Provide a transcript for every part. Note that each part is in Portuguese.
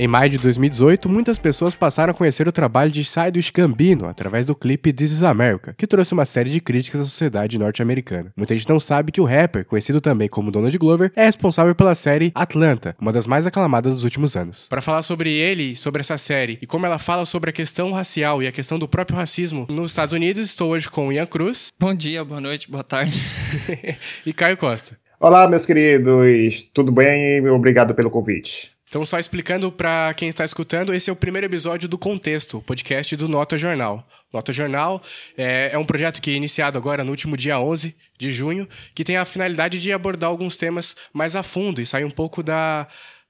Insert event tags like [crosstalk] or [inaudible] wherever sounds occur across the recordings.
Em maio de 2018, muitas pessoas passaram a conhecer o trabalho de Childish Gambino através do clipe This is America, que trouxe uma série de críticas à sociedade norte-americana. Muita gente não sabe que o rapper, conhecido também como Donald Glover, é responsável pela série Atlanta, uma das mais aclamadas dos últimos anos. Para falar sobre ele, sobre essa série e como ela fala sobre a questão racial e a questão do próprio racismo nos Estados Unidos, estou hoje com Ian Cruz. Bom dia, boa noite, boa tarde. [laughs] e Caio Costa. Olá, meus queridos, tudo bem? Obrigado pelo convite. Então, só explicando para quem está escutando, esse é o primeiro episódio do Contexto, podcast do Nota Jornal. Nota Jornal é, é, um projeto que é iniciado agora no último dia 11 de junho, que tem a finalidade de abordar alguns temas mais a fundo e sair um pouco da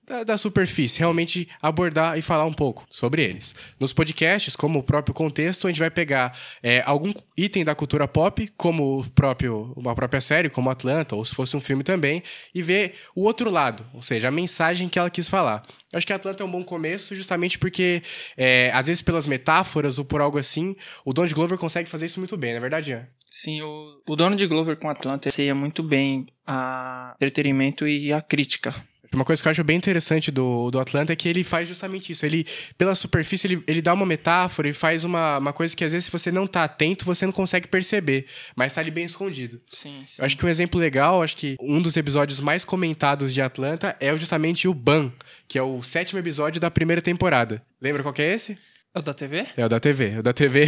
da, da, superfície, realmente abordar e falar um pouco sobre eles. Nos podcasts, como o próprio contexto, a gente vai pegar é, algum item da cultura pop, como o próprio, uma própria série, como Atlanta, ou se fosse um filme também, e ver o outro lado, ou seja, a mensagem que ela quis falar. Eu acho que Atlanta é um bom começo, justamente porque, é, às vezes, pelas metáforas ou por algo assim, o Donald Glover consegue fazer isso muito bem, não é verdade, Ian? Sim, o, o Donald Glover com Atlanta seria muito bem a entretenimento e a crítica uma coisa que eu acho bem interessante do, do Atlanta é que ele faz justamente isso. Ele, pela superfície, ele, ele dá uma metáfora e faz uma, uma coisa que às vezes, se você não tá atento, você não consegue perceber. Mas tá ali bem escondido. Sim, sim. Eu acho que um exemplo legal, acho que um dos episódios mais comentados de Atlanta é justamente o Ban, que é o sétimo episódio da primeira temporada. Lembra qual que é esse? É o da TV? É o da TV. [laughs] É o da TV.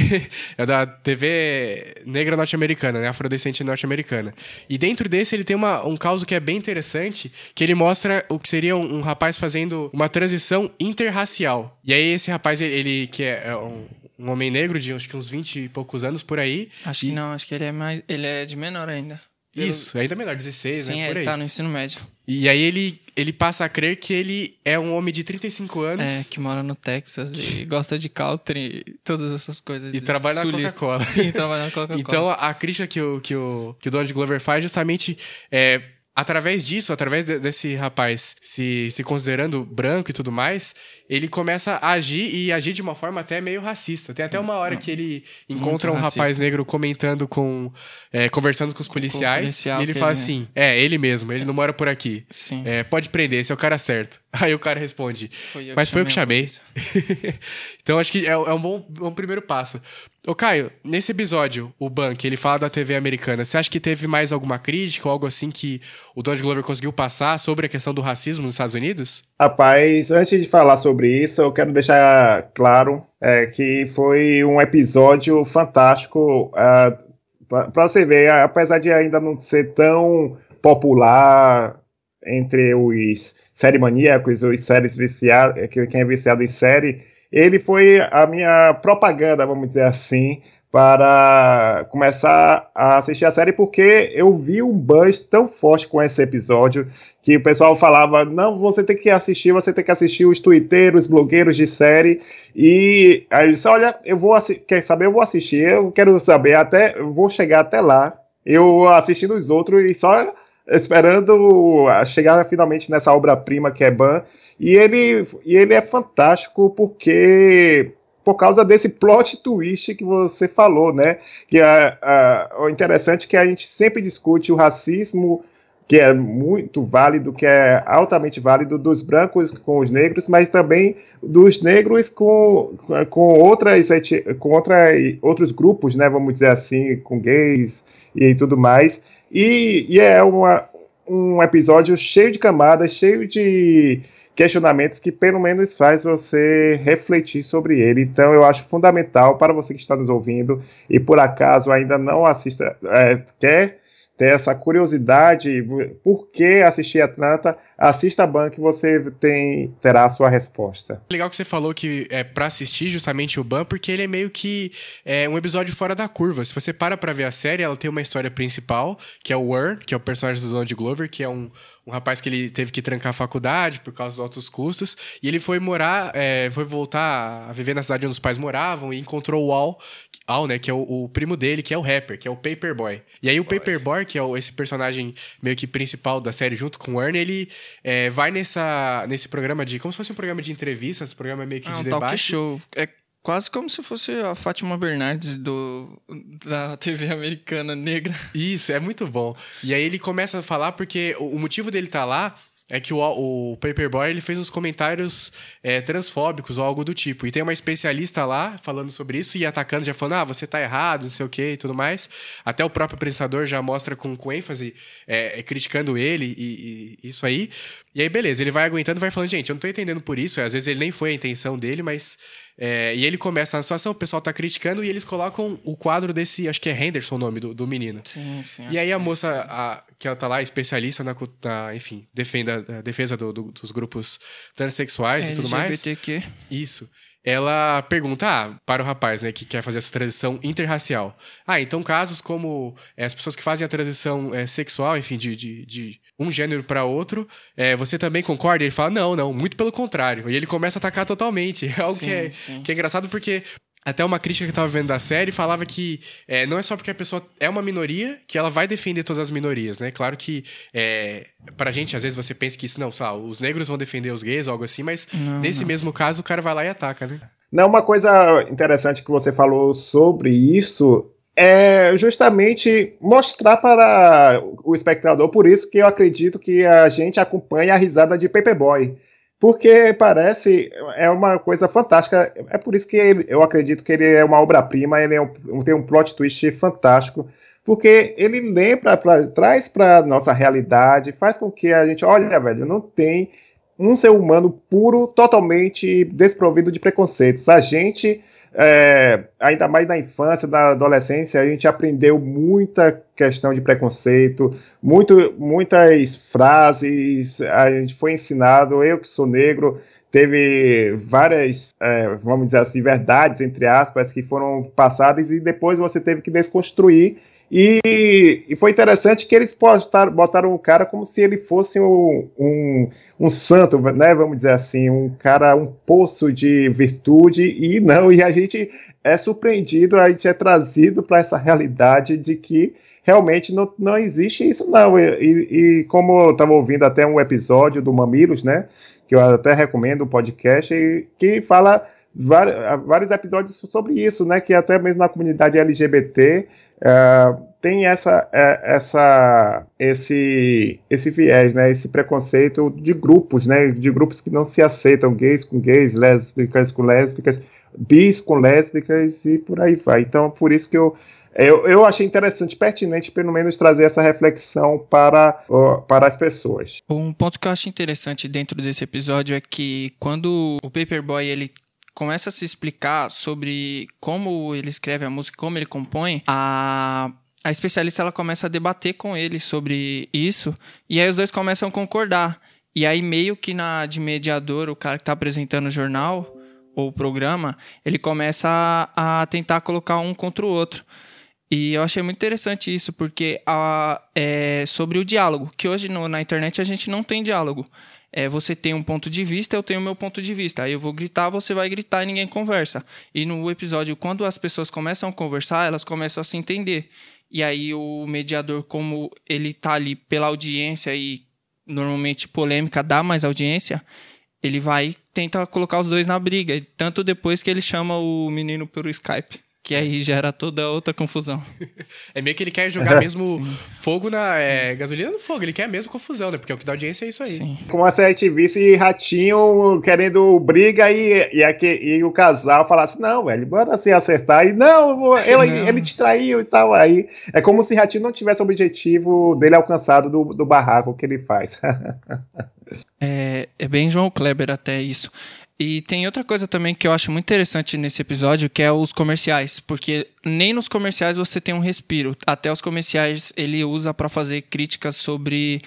é o da TV negra norte-americana, né? Afrodescendente norte-americana. E dentro desse ele tem uma, um caso que é bem interessante, que ele mostra o que seria um, um rapaz fazendo uma transição interracial. E aí esse rapaz, ele, ele que é, é um, um homem negro de acho que uns 20 e poucos anos por aí. Acho e... que não, acho que ele é mais. Ele é de menor ainda. Isso, ainda melhor, 16, Sim, né? Sim, ele tá no ensino médio. E aí ele, ele passa a crer que ele é um homem de 35 anos. É, que mora no Texas e gosta de country e todas essas coisas. E trabalha sulista. na Coca-Cola. Sim, trabalha na Coca-Cola. então a, a crítica que o, que, o, que o Donald Glover faz justamente é através disso, através de, desse rapaz se, se considerando branco e tudo mais, ele começa a agir e agir de uma forma até meio racista. Tem até uma hora que ele encontra Muito um racista. rapaz negro comentando com. É, conversando com os policiais. Com policial, e ele fala ele... assim: É, ele mesmo, ele não mora por aqui. Sim. É, pode prender, esse é o cara certo. [laughs] Aí o cara responde: foi Mas foi eu que chamei. [laughs] então acho que é, é, um bom um primeiro passo. Ô Caio, nesse episódio, o Bank, ele fala da TV americana. Você acha que teve mais alguma crítica ou algo assim que o Donald Glover conseguiu passar sobre a questão do racismo nos Estados Unidos? Rapaz, antes de falar sobre isso, eu quero deixar claro é, que foi um episódio fantástico. Uh, para você ver, apesar de ainda não ser tão popular entre os série maníacos, os séries viciados, quem é viciado em série, ele foi a minha propaganda, vamos dizer assim, para começar a assistir a série, porque eu vi um buzz tão forte com esse episódio que o pessoal falava: não, você tem que assistir, você tem que assistir os twitteiros, blogueiros de série. E aí eu disse: olha, eu vou quer saber? Eu vou assistir, eu quero saber, até eu vou chegar até lá. Eu assistindo os outros e só esperando chegar finalmente nessa obra-prima que é Ban. E ele, e ele é fantástico porque por causa desse plot twist que você falou, né? Que é, é, o interessante é que a gente sempre discute o racismo que é muito válido, que é altamente válido dos brancos com os negros, mas também dos negros com, com outras com outra, outros grupos, né? Vamos dizer assim, com gays e tudo mais. E, e é uma, um episódio cheio de camadas, cheio de questionamentos que pelo menos faz você refletir sobre ele. Então eu acho fundamental para você que está nos ouvindo e por acaso ainda não assista, é, quer ter essa curiosidade, por que assistir Atlanta, assista a Ban que você tem, terá a sua resposta. Legal que você falou que é para assistir justamente o Ban, porque ele é meio que é, um episódio fora da curva. Se você para pra ver a série, ela tem uma história principal, que é o War, que é o personagem do Donald Glover, que é um, um rapaz que ele teve que trancar a faculdade por causa dos altos custos, e ele foi morar, é, foi voltar a viver na cidade onde os pais moravam e encontrou o Al, Al né, que é o, o, primo dele, que é o rapper, que é o Paperboy. E aí o Paperboy, que é o, esse personagem meio que principal da série junto com o Ernie, ele é, vai nessa, nesse programa de. Como se fosse um programa de entrevistas, programa meio que é de um debate. Talk show. É quase como se fosse a Fátima Bernardes do, da TV americana negra. Isso, é muito bom. E aí ele começa a falar porque o, o motivo dele estar tá lá é que o, o Paperboy ele fez uns comentários é, transfóbicos ou algo do tipo. E tem uma especialista lá falando sobre isso e atacando, já falando, ah, você tá errado, não sei o que e tudo mais. Até o próprio apresentador já mostra com, com ênfase, é, é, criticando ele e, e, isso aí. E aí, beleza, ele vai aguentando vai falando, gente, eu não tô entendendo por isso. Às vezes ele nem foi a intenção dele, mas é, e ele começa na situação, o pessoal tá criticando e eles colocam o quadro desse, acho que é Henderson o nome do, do menino. Sim, sim. E aí a moça, a, que ela tá lá, especialista na, na enfim, defenda, defesa do, do, dos grupos transexuais é, e tudo mais. LGBTQ. Isso ela pergunta ah, para o rapaz né, que quer fazer essa transição interracial. Ah, então casos como é, as pessoas que fazem a transição é, sexual, enfim, de, de, de um gênero para outro, é, você também concorda? Ele fala, não, não, muito pelo contrário. E ele começa a atacar totalmente. [laughs] É algo sim, que, é, que é engraçado porque até uma crítica que eu tava vendo da série falava que é, não é só porque a pessoa é uma minoria que ela vai defender todas as minorias, né? Claro que é, pra gente, às vezes você pensa que isso não, sabe, os negros vão defender os gays ou algo assim, mas não, nesse não. mesmo caso o cara vai lá e ataca, né? Não, uma coisa interessante que você falou sobre isso é justamente mostrar para o espectador, por isso que eu acredito que a gente acompanha a risada de Paperboy. Porque parece é uma coisa fantástica. É por isso que ele, eu acredito que ele é uma obra-prima, ele é um, tem um plot twist fantástico. Porque ele lembra, pra, traz para nossa realidade, faz com que a gente, olha, velho, não tem um ser humano puro, totalmente desprovido de preconceitos. A gente é, ainda mais na infância, na adolescência, a gente aprendeu muita questão de preconceito, muito, muitas frases, a gente foi ensinado, eu que sou negro, teve várias, é, vamos dizer assim, verdades, entre aspas, que foram passadas e depois você teve que desconstruir e, e, foi interessante que eles postaram, botaram o cara como se ele fosse um, um, um, santo, né? Vamos dizer assim, um cara, um poço de virtude, e não, e a gente é surpreendido, a gente é trazido para essa realidade de que realmente não, não existe isso, não. E, e, como eu estava ouvindo até um episódio do Mamilos, né? Que eu até recomendo o podcast, que fala vários episódios sobre isso, né? Que até mesmo na comunidade LGBT é, tem essa, é, essa, esse, esse viés, né, esse preconceito de grupos, né, de grupos que não se aceitam, gays com gays, lésbicas com lésbicas, bis com lésbicas e por aí vai. Então, por isso que eu, eu, eu achei interessante, pertinente, pelo menos, trazer essa reflexão para, uh, para as pessoas. Um ponto que eu acho interessante dentro desse episódio é que quando o Paperboy ele começa a se explicar sobre como ele escreve a música, como ele compõe, a a especialista ela começa a debater com ele sobre isso e aí os dois começam a concordar. E aí meio que na de mediador, o cara que está apresentando o jornal ou o programa, ele começa a, a, tentar colocar um contra o outro. E eu achei muito interessante isso, porque a, é sobre o diálogo, que hoje no, na internet a gente não tem diálogo é, você tem um ponto de vista, eu tenho o meu ponto de vista. Aí eu vou gritar, você vai gritar e ninguém conversa. E no episódio, quando as pessoas começam a conversar, elas começam a se entender. E aí o mediador, como ele tá ali pela audiência e normalmente polêmica dá mais audiência, ele vai tentar colocar os dois na briga. Tanto depois que ele chama o menino pelo Skype. Que aí gera toda outra confusão. [laughs] é meio que ele quer jogar [laughs] mesmo fogo na. É, gasolina no fogo, ele quer mesmo confusão, né? Porque o que dá audiência é isso aí. Sim. Como a gente visse ratinho querendo briga e, e, aqui, e o casal falasse, não, velho, bora se acertar. E não, ele, não. ele te traiu e tal. Aí é como se ratinho não tivesse o objetivo dele alcançado do, do barraco que ele faz. [laughs] é, é bem João Kleber até isso. E tem outra coisa também que eu acho muito interessante nesse episódio, que é os comerciais, porque nem nos comerciais você tem um respiro. Até os comerciais ele usa para fazer críticas sobre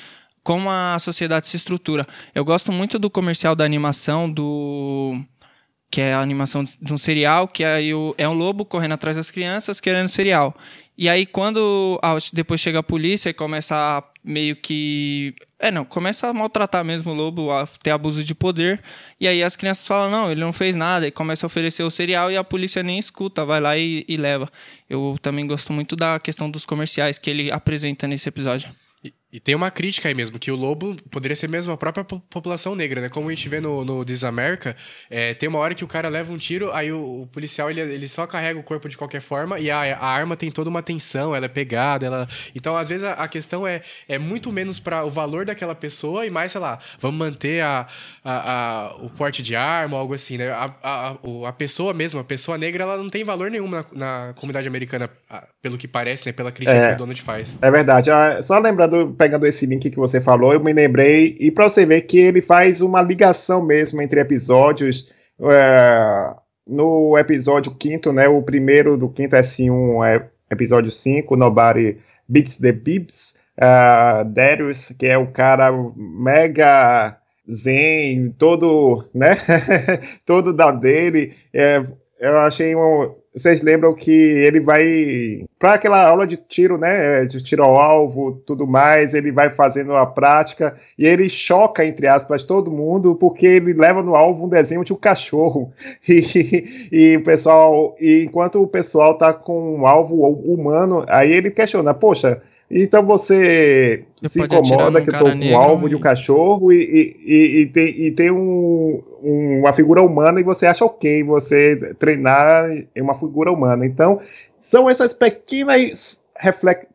como a sociedade se estrutura. Eu gosto muito do comercial da animação do que é a animação de um serial, que aí é um lobo correndo atrás das crianças querendo serial. E aí quando depois chega a polícia e começa a meio que é não, começa a maltratar mesmo o lobo, a ter abuso de poder. E aí as crianças falam: "Não, ele não fez nada", e começa a oferecer o cereal e a polícia nem escuta, vai lá e, e leva. Eu também gosto muito da questão dos comerciais que ele apresenta nesse episódio. E tem uma crítica aí mesmo, que o lobo poderia ser mesmo a própria população negra, né? Como a gente vê no, no This America, é, tem uma hora que o cara leva um tiro, aí o, o, policial ele, ele só carrega o corpo de qualquer forma e a, a arma tem toda uma tensão, ela é pegada, ela. Então, às vezes, a, a questão é, é muito menos para o valor daquela pessoa e mais, sei lá, vamos manter a, a, a o porte de arma ou algo assim, né? A, a, a pessoa mesmo, a pessoa negra, ela não tem valor nenhum na, na comunidade americana, pelo que parece, né? Pela crítica é, que o Donald faz. É verdade. Ah, só lembrando pegando esse link que você falou, eu me lembrei, e para você ver que ele faz uma ligação mesmo entre episódios. É, no episódio quinto, né? O primeiro do quinto S1 é episódio 5, Nobody Beats the Bibs. Uh, Darius, que é o cara mega zen, todo, né? [laughs] todo da dele. É, eu achei um, vocês lembram que ele vai para aquela aula de tiro, né, de tiro ao alvo, tudo mais, ele vai fazendo a prática e ele choca entre aspas todo mundo porque ele leva no alvo um desenho de um cachorro. [laughs] E, e o pessoal, e enquanto o pessoal tá com um alvo humano, aí ele questiona, poxa, então você, você se incomoda que eu tô com um alvo e... de um cachorro e, e, e, tem, e tem um, um, uma figura humana e você acha ok você treinar em uma figura humana. Então, são essas pequenas,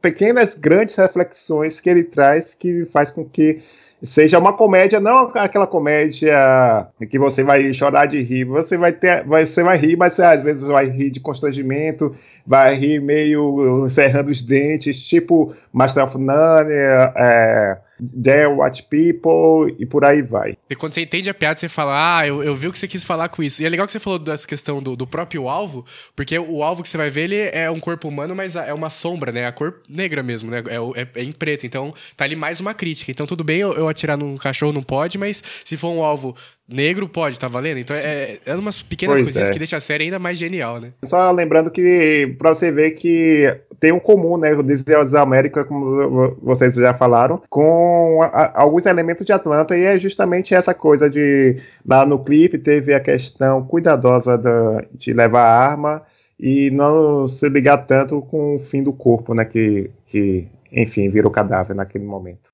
pequenas grandes reflexões que ele traz que faz com que seja uma comédia, não aquela comédia que você vai chorar de rir, você vai ter, você vai rir, mas às vezes vai rir de constrangimento, vai rir meio encerrando os dentes, tipo Master of None, é, There Watch People e por aí vai. E quando você entende a piada, você fala, ah, eu, eu vi o que você quis falar com isso. E é legal que você falou dessa questão do, do próprio alvo, porque o alvo que você vai ver, ele é um corpo humano, mas é uma sombra, né? A cor negra mesmo, né? É, é, é em preto. Então, tá ali mais uma crítica. Então, tudo bem eu, eu atirar num cachorro, não pode, mas se for um alvo negro pode, tá valendo? Então é, é umas pequenas pois coisinhas é. que deixam a série ainda mais genial, né? Só lembrando que, pra você ver que tem um comum, né? O Deus da América, como vocês já falaram, com a, alguns elementos de Atlanta, e é justamente essa coisa de. Lá no clipe teve a questão cuidadosa da, de levar arma e não se ligar tanto com o fim do corpo, né? Que, que enfim, virou cadáver naquele momento.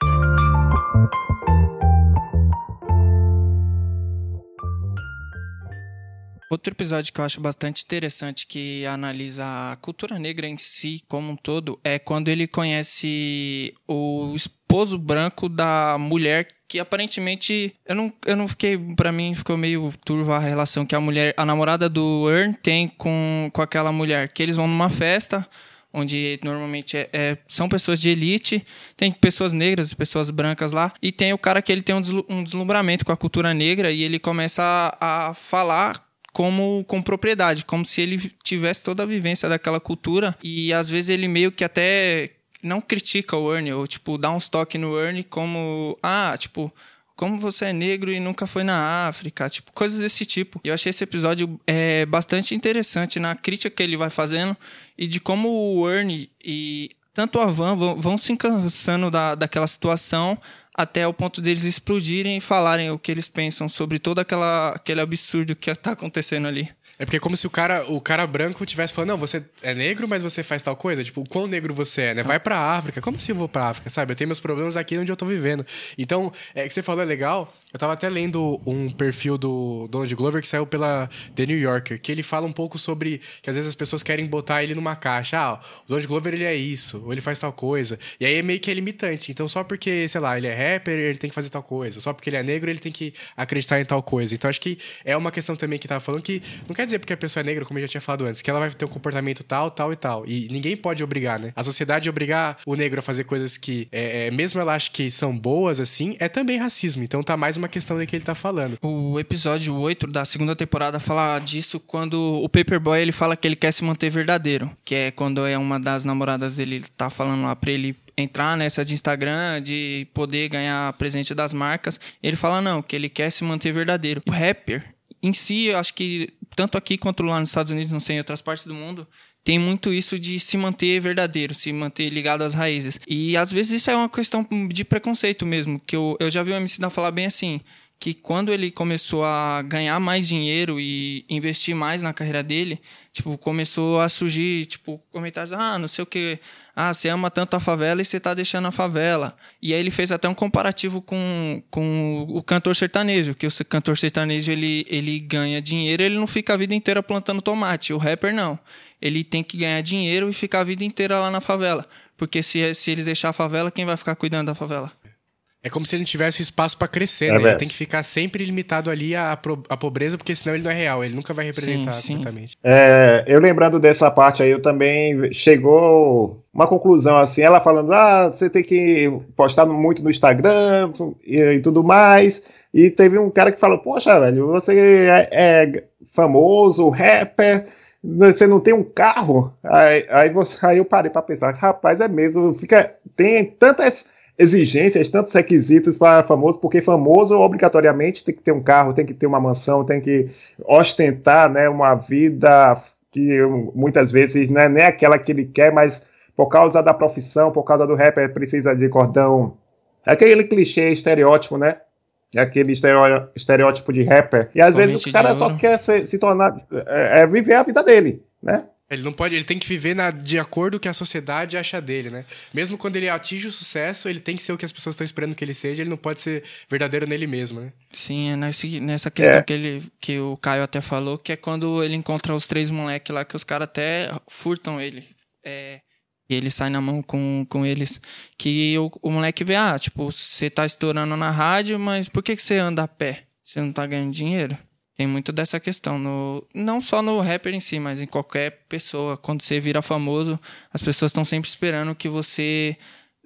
Outro episódio que eu acho bastante interessante que analisa a cultura negra em si como um todo é quando ele conhece o esposo branco da mulher que aparentemente eu não, eu não fiquei para mim ficou meio turva a relação que a mulher a namorada do Earn tem com, com aquela mulher que eles vão numa festa onde normalmente é, é, são pessoas de elite, tem pessoas negras, pessoas brancas lá, e tem o cara que ele tem um deslumbramento com a cultura negra e ele começa a, a falar como com propriedade, como se ele tivesse toda a vivência daquela cultura e às vezes ele meio que até não critica o Ernie ou tipo dá um toques no Ernie como ah, tipo, como você é negro e nunca foi na África, tipo, coisas desse tipo. E eu achei esse episódio é, bastante interessante na crítica que ele vai fazendo e de como o Ernie e tanto a Van vão, vão se cansando da, daquela situação até o ponto deles explodirem e falarem o que eles pensam sobre todo aquela, aquele absurdo que está acontecendo ali. É porque é como se o cara, o cara branco tivesse falando, não, você é negro, mas você faz tal coisa. Tipo, o quão negro você é, né? Vai pra África. Como assim eu vou pra África, sabe? Eu tenho meus problemas aqui onde eu tô vivendo. Então, é que você falou é legal. Eu tava até lendo um perfil do Donald Glover que saiu pela The New Yorker, que ele fala um pouco sobre que às vezes as pessoas querem botar ele numa caixa. Ah, o Donald Glover ele é isso, ou ele faz tal coisa. E aí é meio que é limitante. Então, só porque, sei lá, ele é rapper, ele tem que fazer tal coisa. Só porque ele é negro, ele tem que acreditar em tal coisa. Então, acho que é uma questão também que tava falando que não quer dizer porque a pessoa é negra, como eu já tinha falado antes, que ela vai ter um comportamento tal, tal e tal. E ninguém pode obrigar, né? A sociedade obrigar o negro a fazer coisas que, é, é, mesmo ela acha que são boas, assim, é também racismo. Então, tá mais uma questão de que ele tá falando. O episódio 8 da segunda temporada fala disso quando o Paperboy ele fala que ele quer se manter verdadeiro, que é quando é uma das namoradas dele tá falando lá pra ele entrar nessa de Instagram, de poder ganhar presente das marcas. Ele fala não, que ele quer se manter verdadeiro. O rapper em si, eu acho que tanto aqui quanto lá nos Estados Unidos, não sei, em outras partes do mundo, tem muito isso de se manter verdadeiro, se manter ligado às raízes. E às vezes isso é uma questão de preconceito mesmo, que eu, eu já vi o MC falar bem assim, que quando ele começou a ganhar mais dinheiro e investir mais na carreira dele, tipo, começou a surgir, tipo, comentários, ah, não sei o que, ah, você ama tanto a favela e você tá deixando a favela. E aí ele fez até um comparativo com, com o cantor sertanejo, que o cantor sertanejo, ele, ele ganha dinheiro, ele não fica a vida inteira plantando tomate, o rapper não. Ele tem que ganhar dinheiro e ficar a vida inteira lá na favela. Porque se, se eles deixar a favela, quem vai ficar cuidando da favela? É como se ele não tivesse espaço para crescer, é né? Ele tem que ficar sempre limitado ali à, à pobreza, porque senão ele não é real, ele nunca vai representar sim, completamente. É, eu lembrando dessa parte aí, eu também chegou uma conclusão assim, ela falando, ah, você tem que postar muito no Instagram e, e tudo mais. E teve um cara que falou, poxa, velho, você é, é famoso, rapper, você não tem um carro? Aí, aí, você, aí eu parei para pensar, rapaz, é mesmo, fica, tem tantas exigências, tantos requisitos para famoso, porque famoso obrigatoriamente tem que ter um carro, tem que ter uma mansão, tem que ostentar né, uma vida que muitas vezes não é nem aquela que ele quer, mas por causa da profissão, por causa do rapper, precisa de cordão. Aquele clichê, estereótipo, né? Aquele estereótipo de rapper. E às vezes o cara só quer se, se tornar. É, é viver a vida dele, né? Ele não pode, ele tem que viver na, de acordo com o que a sociedade acha dele, né? Mesmo quando ele atinge o sucesso, ele tem que ser o que as pessoas estão esperando que ele seja, ele não pode ser verdadeiro nele mesmo, né? Sim, é nesse, nessa questão é. que, ele, que o Caio até falou, que é quando ele encontra os três moleques lá, que os caras até furtam ele. É, e ele sai na mão com, com eles. Que o, o moleque vê, ah, tipo, você tá estourando na rádio, mas por que, que você anda a pé? Você não tá ganhando dinheiro? Tem muito dessa questão, no, não só no rapper em si, mas em qualquer pessoa. Quando você vira famoso, as pessoas estão sempre esperando que você.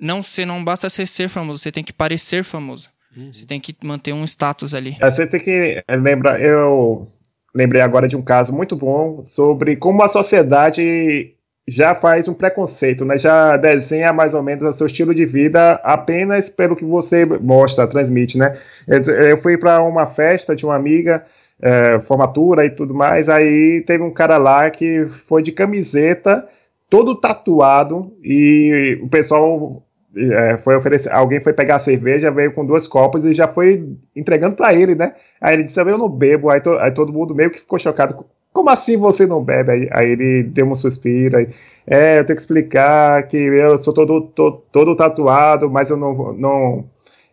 Não, você não basta ser, ser famoso, você tem que parecer famoso. Uhum. Você tem que manter um status ali. É, você tem que lembrar. Eu lembrei agora de um caso muito bom sobre como a sociedade já faz um preconceito, né? Já desenha mais ou menos o seu estilo de vida apenas pelo que você mostra, transmite, né? Eu fui para uma festa de uma amiga é, formatura e tudo mais. Aí teve um cara lá que foi de camiseta, todo tatuado, e o pessoal é, foi oferecer. Alguém foi pegar a cerveja, veio com duas copas e já foi entregando para ele, né? Aí ele disse: Eu não bebo. Aí, to, aí, todo mundo meio que ficou chocado. Como assim você não bebe? Aí, aí ele deu um suspiro. Aí, é, eu tenho que explicar que eu sou todo, todo, todo tatuado, mas eu não, não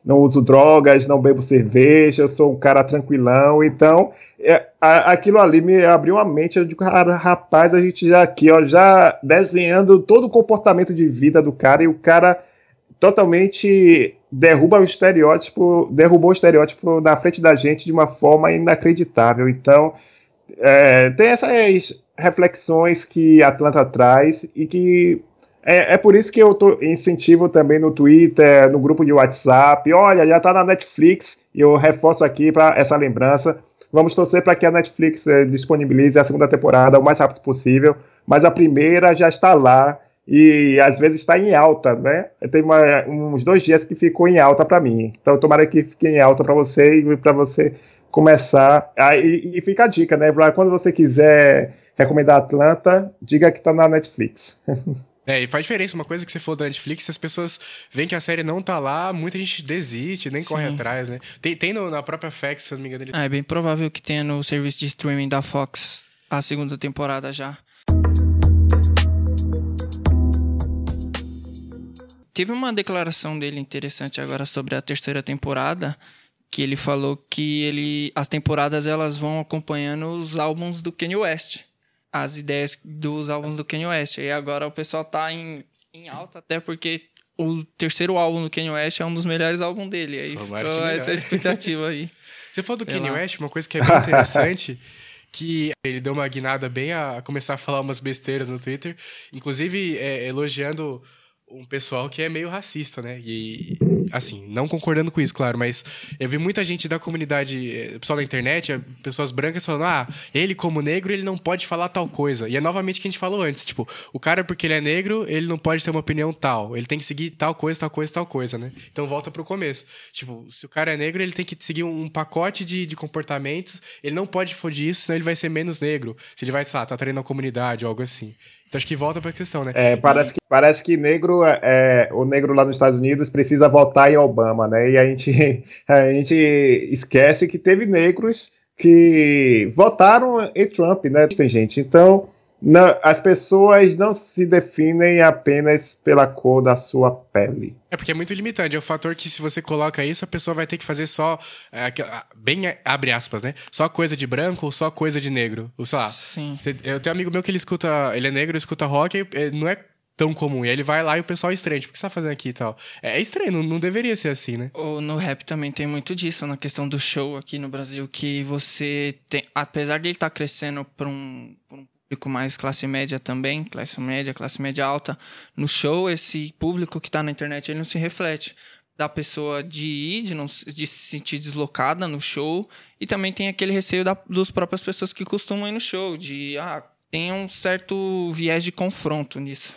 não uso drogas, não bebo cerveja, sou um cara tranquilão. Então, é, a, aquilo ali me abriu a mente. Eu digo, rapaz, a gente já aqui, ó, já desenhando todo o comportamento de vida do cara e o cara totalmente derruba o estereótipo, derrubou o estereótipo na frente da gente de uma forma inacreditável. Então, é, tem essas reflexões que Atlanta traz e que é, é por isso que eu tô, incentivo também no Twitter, no grupo de WhatsApp. Olha, já está na Netflix e eu reforço aqui para essa lembrança. Vamos torcer para que a Netflix eh, disponibilize a segunda temporada o mais rápido possível. Mas a primeira já está lá e às vezes está em alta, né? Tem uma, uns dois dias que ficou em alta para mim. Então tomara que fique em alta para você e para você começar. E, e, fica a dica, né? Pra quando você quiser recomendar Atlanta, diga que está na Netflix. [laughs] É, e faz diferença. Uma coisa que você falou da Netflix, se as pessoas veem que a série não tá lá, muita gente desiste, nem Sim. corre atrás, né? Tem, tem no, na própria Fox, se eu não me engano. Ele... Ah, é bem provável que tenha no serviço de streaming da Fox a segunda temporada já. Teve uma declaração dele interessante agora sobre a terceira temporada, que ele falou que ele as temporadas elas vão acompanhando os álbuns do Kanye West as ideias dos álbuns do Kanye West. E agora o pessoal tá em, em alta, até porque o terceiro álbum do Kanye West é um dos melhores álbuns dele. Aí ficou essa expectativa aí. [laughs] Você falou do Kanye lá. West, uma coisa que é bem interessante. [laughs] que ele deu uma guinada bem a começar a falar umas besteiras no Twitter, inclusive é, elogiando um pessoal que é meio racista, né? E, assim, não concordando com isso, claro, mas eu vi muita gente da comunidade, eh, pessoal da internet, eh, pessoas brancas falando, ah, ele como negro, ele não pode falar tal coisa. E é novamente o que a gente falou antes, tipo, o cara, porque ele é negro, ele não pode ter uma opinião tal. Ele tem que seguir tal coisa, tal coisa, tal coisa, né? Então volta pro começo. Tipo, se o cara é negro, ele tem que seguir um, pacote de, de comportamentos, ele não pode fugir isso, senão ele vai ser menos negro. Se ele vai, sei lá, tá treinando a comunidade ou algo assim. Então acho que volta pra questão, né? É, parece que, parece que negro, é, o negro lá nos Estados Unidos precisa votar em Obama, né? E a gente, [laughs] a gente esquece que teve negros que votaram em Trump, né? Tem gente. Então, não, as pessoas não se definem apenas pela cor da sua pele. É porque é muito limitante. É o fator que, se você coloca isso, a pessoa vai ter que fazer só. É, bem abre aspas, né? Só coisa de branco ou só coisa de negro. Ou sei lá. Sim. eu tenho um amigo meu que ele escuta. Ele é negro, escuta rock, não é tão comum. E aí ele vai lá e o pessoal é estranho. Tipo, o que você tá fazendo aqui e tal? É, é estranho, não, não, deveria ser assim, né? Ou no rap também tem muito disso, na questão do show aqui no Brasil, que você tem. Apesar de ele estar tá crescendo pra um, pra um público mais classe média também, classe média, classe média alta, no show, esse público que tá na internet, ele não se reflete da pessoa de ir, de, não, de se sentir deslocada no show, e também tem aquele receio da, dos próprias pessoas que costumam ir no show, de, ah, tem um certo viés de confronto nisso.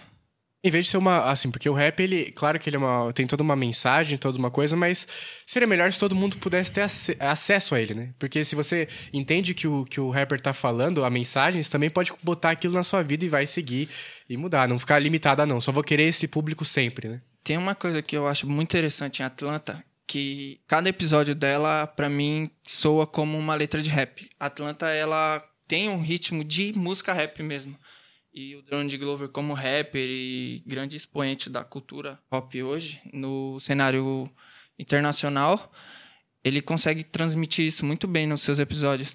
Em vez de ser uma. Assim, porque o rap, ele. Claro que ele é uma, tem toda uma mensagem, toda uma coisa, mas seria melhor se todo mundo pudesse ter ac acesso a ele, né? Porque se você entende que o que o rapper tá falando, a mensagem, você também pode botar aquilo na sua vida e vai seguir e mudar. Não ficar limitada, não. Só vou querer esse público sempre, né? Tem uma coisa que eu acho muito interessante em Atlanta, que cada episódio dela, para mim, soa como uma letra de rap. Atlanta, ela tem um ritmo de música rap mesmo. E o Donald Glover, como rapper e grande expoente da cultura pop hoje, no cenário internacional, ele consegue transmitir isso muito bem nos seus episódios.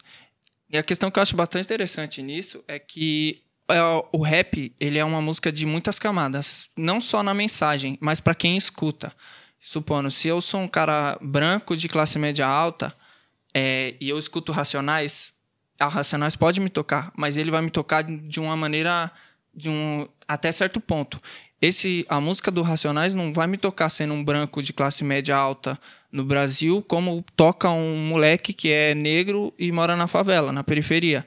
E a questão que eu acho bastante interessante nisso é que é, o rap ele é uma música de muitas camadas, não só na mensagem, mas para quem escuta. Supondo, se eu sou um cara branco de classe média alta é, e eu escuto Racionais, a Racionais pode me tocar, mas ele vai me tocar de uma maneira de um até certo ponto. Esse a música do Racionais não vai me tocar sendo um branco de classe média alta no Brasil, como toca um moleque que é negro e mora na favela, na periferia.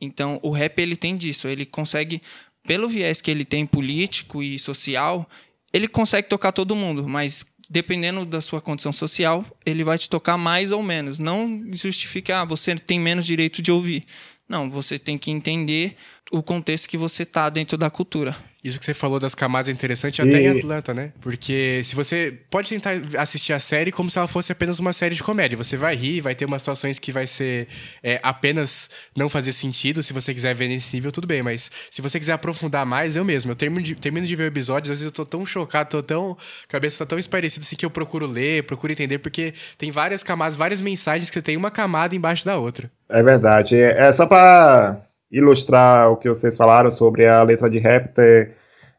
Então, o rap ele tem disso, ele consegue pelo viés que ele tem político e social, ele consegue tocar todo mundo, mas dependendo da sua condição social, ele vai te tocar mais ou menos. Não justifica, ah, você tem menos direito de ouvir. Não, você tem que entender o contexto que você tá dentro da cultura. Isso que você falou das camadas é interessante até e... em Atlanta, né? Porque se você pode tentar assistir a série como se ela fosse apenas uma série de comédia. Você vai rir, vai ter umas situações que vai ser é, apenas não fazer sentido. Se você quiser ver nesse nível, tudo bem. Mas se você quiser aprofundar mais, eu mesmo. Eu termino de, termino de ver episódios, às vezes eu tô tão chocado, tô tão. cabeça tá tão esparecida assim que eu procuro ler, procuro entender, porque tem várias camadas, várias mensagens que tem uma camada embaixo da outra. É verdade. É só pra ilustrar o que vocês falaram sobre a letra de rap ter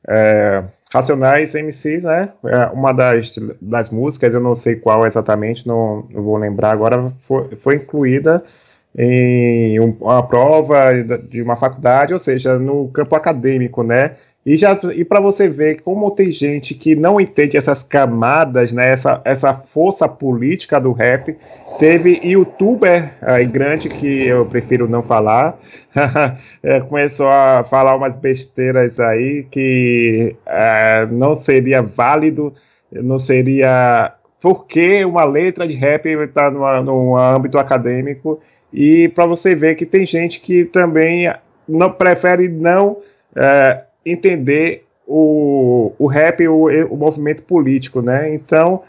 é, Racionais MCs, né? É uma das, das músicas, eu não sei qual exatamente, não, não vou lembrar agora, foi, foi incluída em uma prova de uma faculdade, ou seja, no campo acadêmico, né? E, já, e para você ver como tem gente que não entende essas camadas, né, essa, essa força política do rap, teve youtuber aí grande que eu prefiro não falar, é, [laughs] começou a falar umas besteiras aí que é, não seria válido, não seria porque uma letra de rap está no, no âmbito acadêmico. E para você ver que tem gente que também não prefere não é, entender o, o rap, o, o movimento político, né? Então,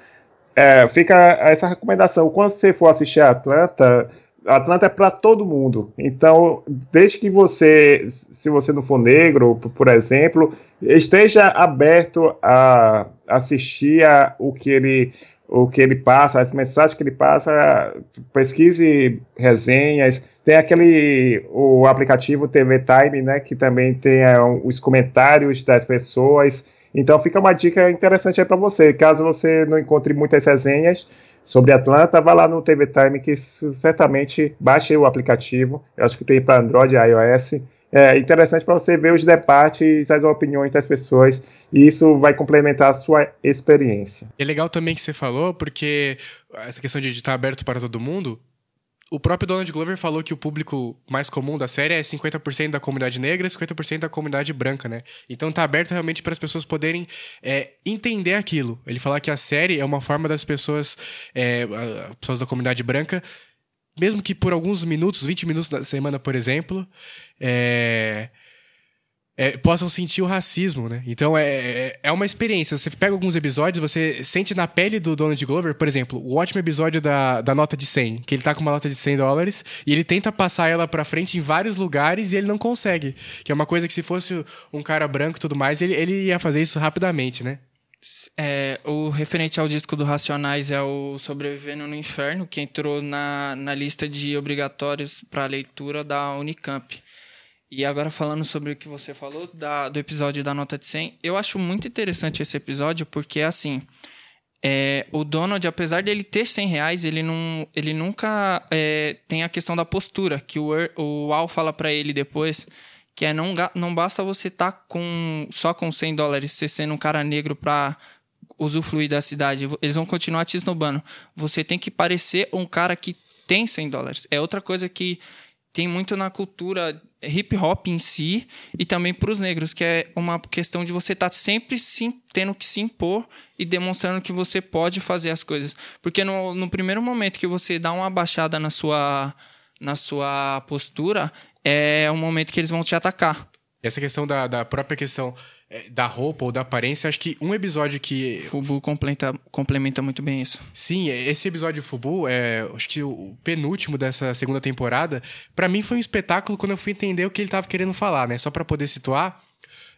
é, fica essa recomendação. Quando você for assistir a Atlanta, Atlanta é para todo mundo. Então, desde que você, se você não for negro, por exemplo, esteja aberto a assistir a, o que ele o que ele passa, as mensagens que ele passa, pesquise resenhas, tem aquele o aplicativo TV Time, né, que também tem é, os comentários das pessoas. Então fica uma dica interessante aí para você. Caso você não encontre muitas resenhas sobre Atlanta, vá lá no TV Time que certamente baixe o aplicativo. Eu acho que tem para Android e iOS. É interessante para você ver os debates, as opiniões das pessoas e isso vai complementar a sua experiência. É legal também que você falou, porque essa questão de estar aberto para todo mundo, o próprio Donald Glover falou que o público mais comum da série é 50% da comunidade negra e 50% da comunidade branca, né? Então tá aberto realmente para as pessoas poderem é, entender aquilo. Ele fala que a série é uma forma das pessoas, é, pessoas da comunidade branca, mesmo que por alguns minutos, 20 minutos da semana, por exemplo, é, é, possam sentir o racismo, né? Então é, é, é uma experiência. Você pega alguns episódios, você sente na pele do Donald Glover, por exemplo, o ótimo episódio da, da nota de 100, que ele tá com uma nota de 100 dólares e ele tenta passar ela pra frente em vários lugares e ele não consegue. Que é uma coisa que se fosse um cara branco e tudo mais, ele, ele ia fazer isso rapidamente, né? É, o referente ao disco do Racionais é o Sobrevivendo no Inferno, que entrou na, na lista de obrigatórios para leitura da Unicamp. E agora falando sobre o que você falou da, do episódio da nota de 100, eu acho muito interessante esse episódio porque, assim, é, o Donald, apesar dele ter 100 reais, ele, não, ele nunca é, tem a questão da postura, que o, o Al fala para ele depois, que é não, não basta você estar tá com, só com 100 dólares, você sendo um cara negro pra usufruir da cidade, eles vão continuar te esnobando. Você tem que parecer um cara que tem 100 dólares. É outra coisa que tem muito na cultura hip hop em si e também para os negros, que é uma questão de você estar tá sempre sim, tendo que se impor e demonstrando que você pode fazer as coisas. Porque no, no primeiro momento que você dá uma baixada na sua, na sua postura, é o momento que eles vão te atacar. Essa questão da, da própria questão é, da roupa ou da aparência, acho que um episódio que. Fubu complementa, complementa muito bem isso. Sim, esse episódio Fubu, é, acho que o penúltimo dessa segunda temporada, para mim foi um espetáculo quando eu fui entender o que ele tava querendo falar, né? Só para poder situar.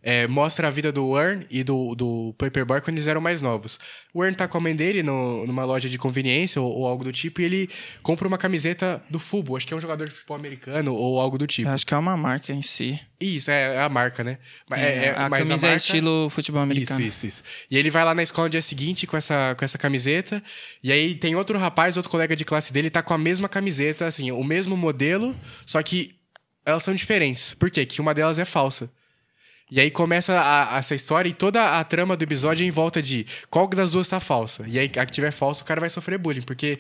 É, mostra a vida do Earn e do, do Paperboy quando eles eram mais novos. O Earn tá com a mãe dele no, numa loja de conveniência ou, ou, algo do tipo e ele compra uma camiseta do Fubo. Acho que é um jogador de futebol americano ou algo do tipo. acho que é uma marca em si. Isso, é, é a marca, né? É, é, é a camisa a marca... é estilo futebol americano. Isso, isso, isso. E ele vai lá na escola no dia seguinte com essa, com essa camiseta. E aí tem outro rapaz, outro colega de classe dele, tá com a mesma camiseta, assim, o mesmo modelo, só que elas são diferentes. Por quê? Que uma delas é falsa. E aí começa a, essa história e toda a trama do episódio é em volta de qual das duas tá falsa. E aí a que tiver falsa, o cara vai sofrer bullying. Porque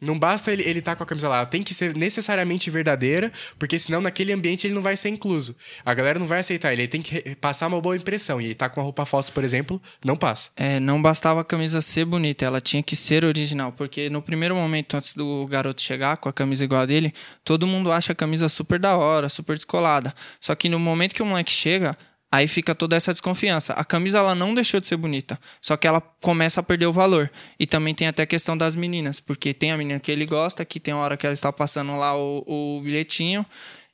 não basta ele, ele tá com a camisa lá, tem que ser necessariamente verdadeira, porque senão naquele ambiente ele não vai ser incluso. A galera não vai aceitar ele, ele tem que passar uma boa impressão. E ele tá com uma roupa falsa, por exemplo, não passa. É, não bastava a camisa ser bonita, ela tinha que ser original, porque no primeiro momento antes do garoto chegar com a camisa igual a dele, todo mundo acha a camisa super da hora, super descolada. Só que no momento que o moleque chega, Aí fica toda essa desconfiança. A camisa ela não deixou de ser bonita, só que ela começa a perder o valor. E também tem até a questão das meninas, porque tem a menina que ele gosta, que tem a hora que ela está passando lá o, o bilhetinho,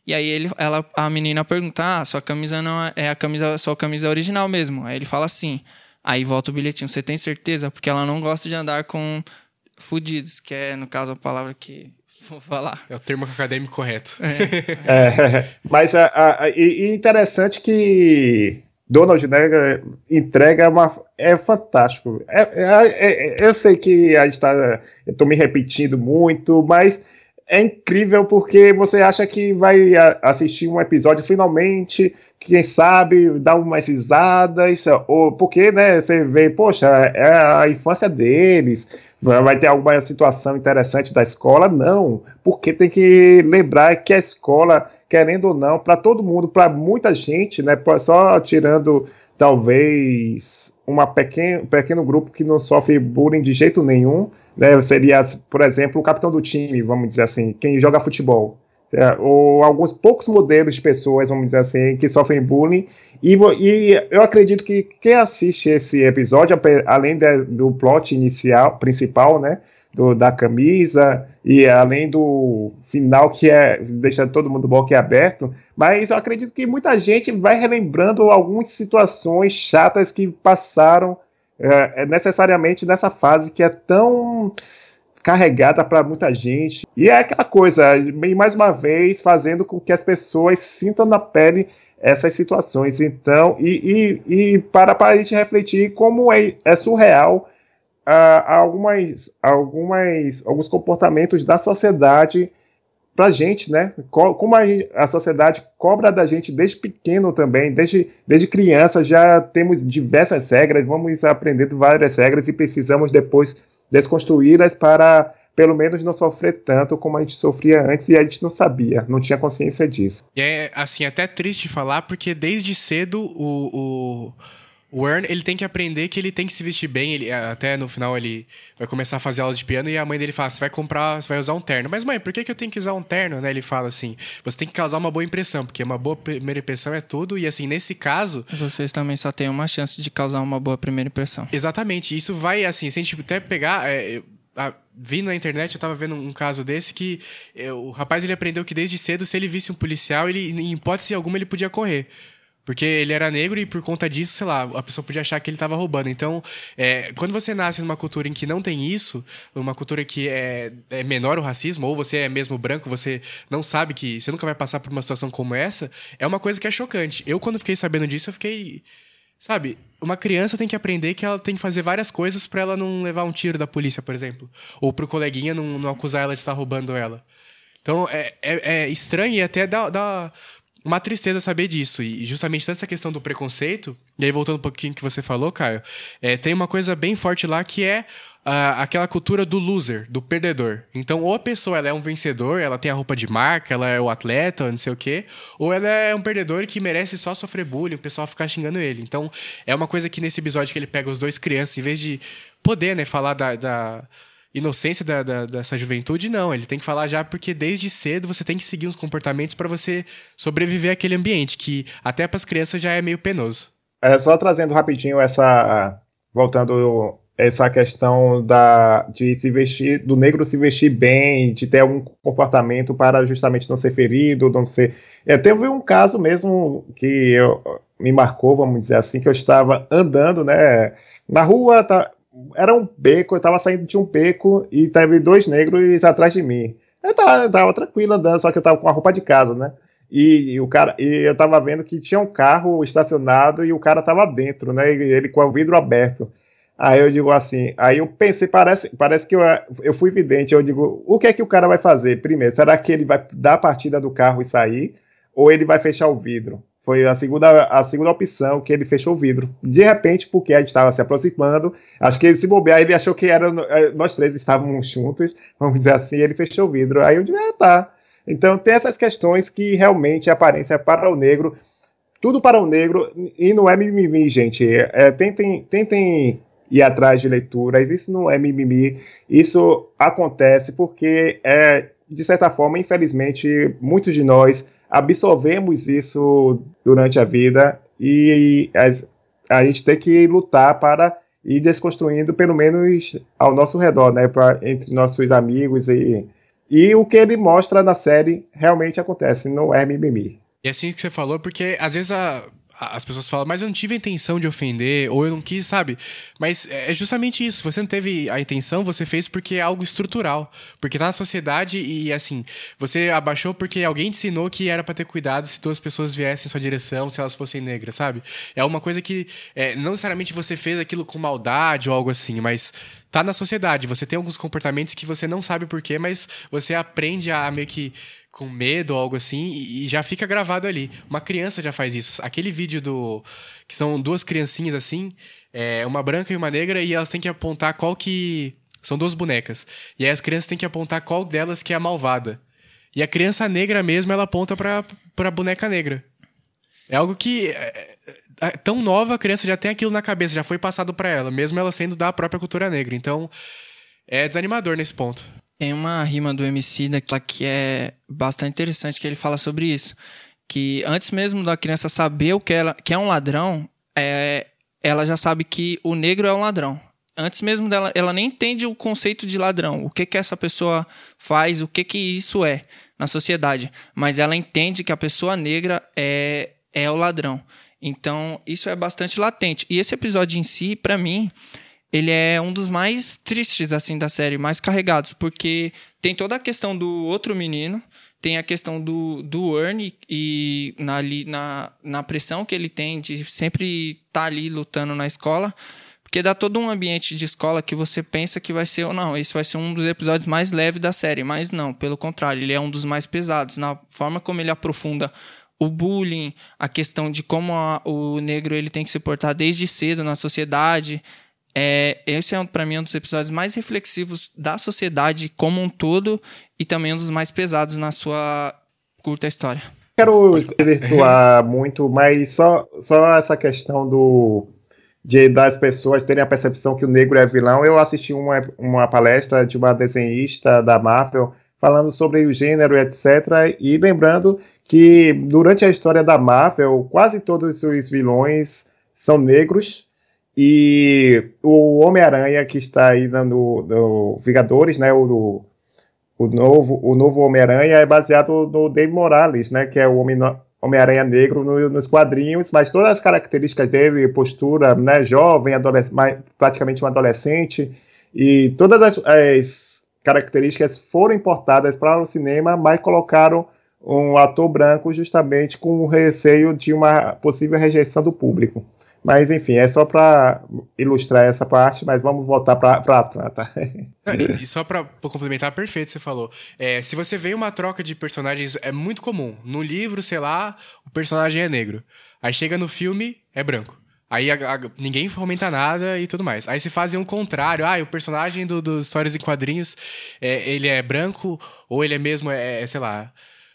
e aí ele, ela, a menina pergunta: "Ah, sua camisa não é, é a camisa, sua camisa original mesmo?" Aí ele fala assim. Aí volta o bilhetinho: "Você tem certeza?" Porque ela não gosta de andar com fudidos, que é no caso a palavra que [laughs] Vou falar. É o termo acadêmico correto. É. [laughs] é, [laughs] mas a, a, e interessante que Donald entrega uma. É fantástico. É, é, é eu sei que a gente tá, estou me repetindo muito, mas é incrível porque você acha que vai assistir um episódio finalmente, quem sabe dar umas risadas, ou porque né, você vê, poxa, é a infância deles, vai ter alguma situação interessante da escola? Não, porque tem que lembrar que a escola, querendo ou não, para todo mundo, para muita gente, né, só tirando talvez um pequeno, pequeno grupo que não sofre bullying de jeito nenhum, né, seria, por exemplo, o capitão do time, vamos dizer assim, quem joga futebol. É, ou alguns poucos modelos de pessoas, vamos dizer assim, que sofrem bullying e, e, eu acredito que quem assiste esse episódio, além de, do plot inicial, principal, né? Do, da camisa, e além do final que é deixa todo mundo aberto, mas eu acredito que muita gente vai relembrando algumas situações chatas que passaram é, necessariamente nessa fase que é tão carregada para muita gente. E é aquela coisa, mais uma vez, fazendo com que as pessoas sintam na pele essas situações. Então, e, e, e para, para a gente refletir como é, é surreal uh, algumas, algumas, alguns comportamentos da sociedade para a gente, né? Como a, sociedade cobra da gente desde pequeno também, desde, desde criança já temos diversas regras, vamos aprendendo várias regras e precisamos depois desconstruí-las para pelo menos não sofrer tanto como a gente sofria antes e a gente não sabia, não tinha consciência disso. E é, assim, até triste falar, porque desde cedo o, o, O Earn, ele tem que aprender que ele tem que se vestir bem. Ele, até no final ele vai começar a fazer aulas de piano e a mãe dele fala: você vai comprar, você vai usar um terno. Mas, mãe, por que, que eu tenho que usar um terno? Né? Ele fala assim: você tem que causar uma boa impressão, porque uma boa primeira impressão é tudo. E assim, nesse caso. Vocês também só têm uma chance de causar uma boa primeira impressão. Exatamente. Isso vai, assim, se a gente até pegar. É, vi na internet, eu tava vendo um caso desse que é, o rapaz ele aprendeu que desde cedo, se ele visse um policial, ele, em hipótese alguma, ele podia correr. Porque ele era negro e por conta disso, sei lá, a pessoa podia achar que ele estava roubando. Então, é, quando você nasce numa cultura em que não tem isso, numa cultura que é, é, menor o racismo, ou você é mesmo branco, você não sabe que você nunca vai passar por uma situação como essa, é uma coisa que é chocante. Eu, quando fiquei sabendo disso, eu fiquei. Sabe, uma criança tem que aprender que ela tem que fazer várias coisas para ela não levar um tiro da polícia, por exemplo. Ou pro coleguinha não, não acusar ela de estar roubando ela. Então, é, é, é estranho e até dá, dá uma tristeza saber disso. E justamente essa questão do preconceito, e aí voltando um pouquinho que você falou, Caio, é, tem uma coisa bem forte lá que é uh, aquela cultura do loser, do perdedor. Então, ou a pessoa ela é um vencedor, ela tem a roupa de marca, ela é o atleta, não sei o quê, ou ela é um perdedor que merece só sofrer bullying, o pessoal ficar xingando ele. Então, é uma coisa que nesse episódio que ele pega os dois crianças, em vez de poder, né, falar da, da inocência da, da, dessa juventude, não. Ele tem que falar já porque desde cedo você tem que seguir uns comportamentos para você sobreviver àquele ambiente, que até para as crianças já é meio penoso. É, só trazendo rapidinho essa. Voltando essa questão da, de se vestir, do negro se vestir bem, de ter algum comportamento para justamente não ser ferido, não ser. É, teve um caso mesmo que eu, me marcou, vamos dizer assim, que eu estava andando, né? Na rua, tá, era um beco, eu tava saindo de um beco e teve dois negros atrás de mim. Eu tava, eu tava tranquilo andando, só que eu tava com a roupa de casa, né? E, e, o cara, e eu tava vendo que tinha um carro estacionado e o cara tava dentro, né? Ele com o vidro aberto. Aí eu digo assim, aí eu pensei, parece, parece que eu, eu fui vidente, eu digo, o que é que o cara vai fazer primeiro? Será que ele vai dar a partida do carro e sair? Ou ele vai fechar o vidro? Foi a segunda, a segunda opção que ele fechou o vidro. De repente, porque a gente estava se aproximando, acho que ele se bobear, ele achou que era, nós três estávamos juntos, vamos dizer assim, ele fechou o vidro. Aí eu disse, ah, tá. Então tem essas questões que realmente a aparência para o negro, tudo para o negro, e não é mimimi, gente. É, tentem, tentem ir atrás de leituras, isso não é mimimi, isso acontece porque, é, de certa forma, infelizmente, muitos de nós absorvemos isso durante a vida e a, a gente tem que lutar para ir desconstruindo, pelo menos ao nosso redor, né, pra, entre nossos amigos e e o que ele mostra na série realmente acontece, não é mimimi. E é assim que você falou, porque às vezes a, as pessoas falam, mas eu não tive a intenção de ofender, ou eu não quis, sabe? Mas é justamente isso. Você não teve a intenção, você fez porque é algo estrutural. Porque tá na sociedade e, assim, você abaixou porque alguém te ensinou que era para ter cuidado se duas pessoas viessem em sua direção, se elas fossem negras, sabe? É uma coisa que é, não necessariamente você fez aquilo com maldade ou algo assim, mas tá na sociedade. Você tem alguns comportamentos que você não sabe porquê, mas você aprende a meio que com medo ou algo assim e, já fica gravado ali. Uma criança já faz isso. Aquele vídeo do que são duas criancinhas assim, é, uma branca e uma negra e elas têm que apontar qual que são duas bonecas. E aí as crianças têm que apontar qual delas que é a malvada. E a criança negra mesmo, ela aponta pra, pra boneca negra. É algo que. É, é, tão nova, a criança já tem aquilo na cabeça, já foi passado para ela, mesmo ela sendo da própria cultura negra. Então, é desanimador nesse ponto. Tem uma rima do MC que é bastante interessante, que ele fala sobre isso. Que antes mesmo da criança saber o que, ela, que é um ladrão, é, ela já sabe que o negro é um ladrão. Antes mesmo dela, ela nem entende o conceito de ladrão, o que que essa pessoa faz, o que que isso é na sociedade. Mas ela entende que a pessoa negra é, é o ladrão. Então, isso é bastante latente. E esse episódio em si, para mim, ele é um dos mais tristes assim da série, mais carregados, porque tem toda a questão do outro menino, tem a questão do, do Ernie e na, na, na pressão que ele tem de sempre estar tá ali lutando na escola, porque dá todo um ambiente de escola que você pensa que vai ser ou não, esse vai ser um dos episódios mais leves da série, mas não, pelo contrário, ele é um dos mais pesados, na forma como ele aprofunda o bullying, a questão de como a, o negro ele tem que se portar desde cedo na sociedade, é, esse é, para mim, um dos episódios mais reflexivos da sociedade como um todo e também um dos mais pesados na sua curta história. Quero desvirtuar [laughs] muito, mas só, só essa questão do de, das pessoas terem a percepção que o negro é vilão. Eu assisti uma, uma palestra de uma desenhista da Marvel falando sobre o gênero, etc. E lembrando que durante a história da Marvel, quase todos os vilões são negros. E o Homem-Aranha que está aí no, no Vingadores, né, o, o novo, o novo Homem-Aranha é baseado no Dave Morales, né, que é o Homem-Aranha negro no, nos quadrinhos, mas todas as características dele, postura, né, jovem, praticamente um adolescente, e todas as, as características foram importadas para o cinema, mas colocaram um ator branco justamente com o receio de uma possível rejeição do público. Mas enfim, é só para ilustrar essa parte, mas vamos voltar para Atlanta. e só para complementar, perfeito, você falou. É, se você vê uma troca de personagens, é muito comum. No livro, sei lá, o personagem é negro. Aí chega no filme, é branco. Aí a, a, ninguém fomenta nada e tudo mais. Aí se fazem um contrário. Ah, o personagem dos do Histórias em Quadrinhos, é, ele é branco, ou ele é mesmo, é, é sei lá,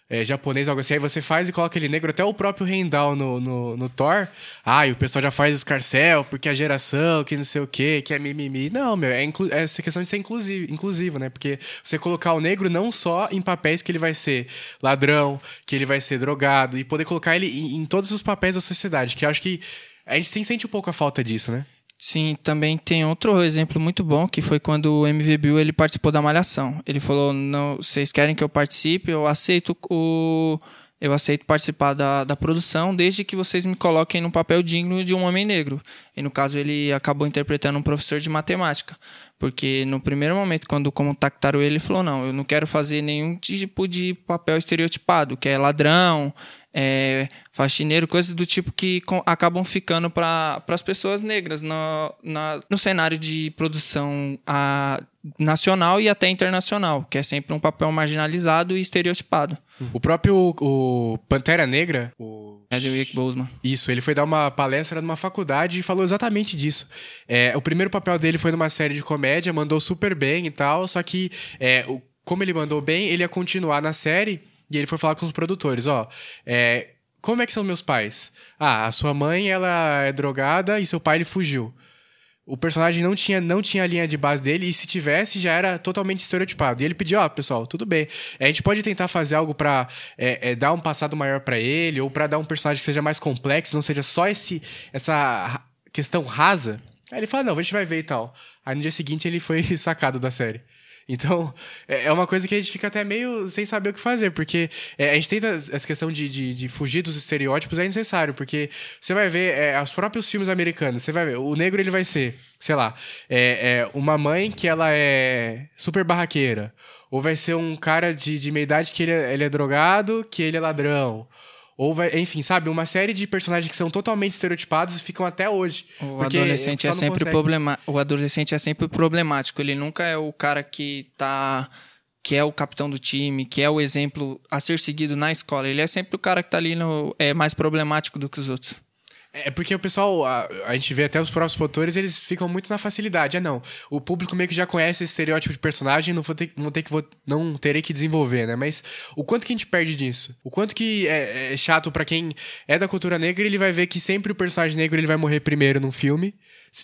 é, japonês, algo assim, aí você faz e coloca ele negro, até o próprio Rendal no, no, no Thor. Ah, e o pessoal já faz escarcel, porque a geração, que não sei o quê, que é mimimi. Não, meu, é, inclu é essa questão de ser inclusivo, inclusivo, né? Porque você colocar o negro não só em papéis que ele vai ser ladrão, que ele vai ser drogado, e poder colocar ele em, em todos os papéis da sociedade, que eu acho que a gente sente um pouco a falta disso, né? Sim, também tem outro exemplo muito bom, que foi quando o MVBio ele participou da Malhação. Ele falou, não, vocês querem que eu participe, eu aceito o... Eu aceito participar da, da produção desde que vocês me coloquem no papel digno de um homem negro. E no caso ele acabou interpretando um professor de matemática. Porque no primeiro momento, quando contactaram ele, ele falou: Não, eu não quero fazer nenhum tipo de papel estereotipado, que é ladrão, é, faxineiro, coisas do tipo que com, acabam ficando para as pessoas negras no, na, no cenário de produção a, nacional e até internacional, que é sempre um papel marginalizado e estereotipado. O próprio o Pantera Negra, o Chadwick Boseman. Isso, ele foi dar uma palestra numa faculdade e falou exatamente disso. É, o primeiro papel dele foi numa série de comédia, mandou super bem e tal, só que é, o, como ele mandou bem, ele ia continuar na série e ele foi falar com os produtores, ó, é, como é que são meus pais? Ah, a sua mãe, ela é drogada e seu pai, ele fugiu. O personagem não tinha, não tinha a linha de base dele e se tivesse já era totalmente estereotipado. E ele pediu, ó, oh, pessoal, tudo bem. A gente pode tentar fazer algo para é, é, dar um passado maior para ele ou para dar um personagem que seja mais complexo, não seja só esse essa questão rasa. Aí ele fala, não, a gente vai ver e tal. Aí no dia seguinte ele foi [laughs] sacado da série. Então, é, é uma coisa que a gente fica até meio sem saber o que fazer, porque é, a gente tenta essa questão de, de, de, fugir dos estereótipos é necessário, porque você vai ver é, os próprios filmes americanos, você vai ver, o negro ele vai ser, sei lá, é, é uma mãe que ela é super barraqueira, ou vai ser um cara de, de meia idade que ele é, ele é drogado, que ele é ladrão, ou vai, enfim, sabe, uma série de personagens que são totalmente estereotipados e ficam até hoje. O adolescente é sempre problema, o adolescente é sempre problemático, ele nunca é o cara que tá que é o capitão do time, que é o exemplo a ser seguido na escola. Ele é sempre o cara que tá ali no, é mais problemático do que os outros. É porque o pessoal, a, a, gente vê até os próprios produtores, eles ficam muito na facilidade. Ah, não. O público meio que já conhece esse estereótipo de personagem, não vou ter, não ter que vou, não terei que desenvolver, né? Mas o quanto que a gente perde disso? O quanto que é, é chato para quem é da cultura negra, ele vai ver que sempre o personagem negro ele vai morrer primeiro num filme.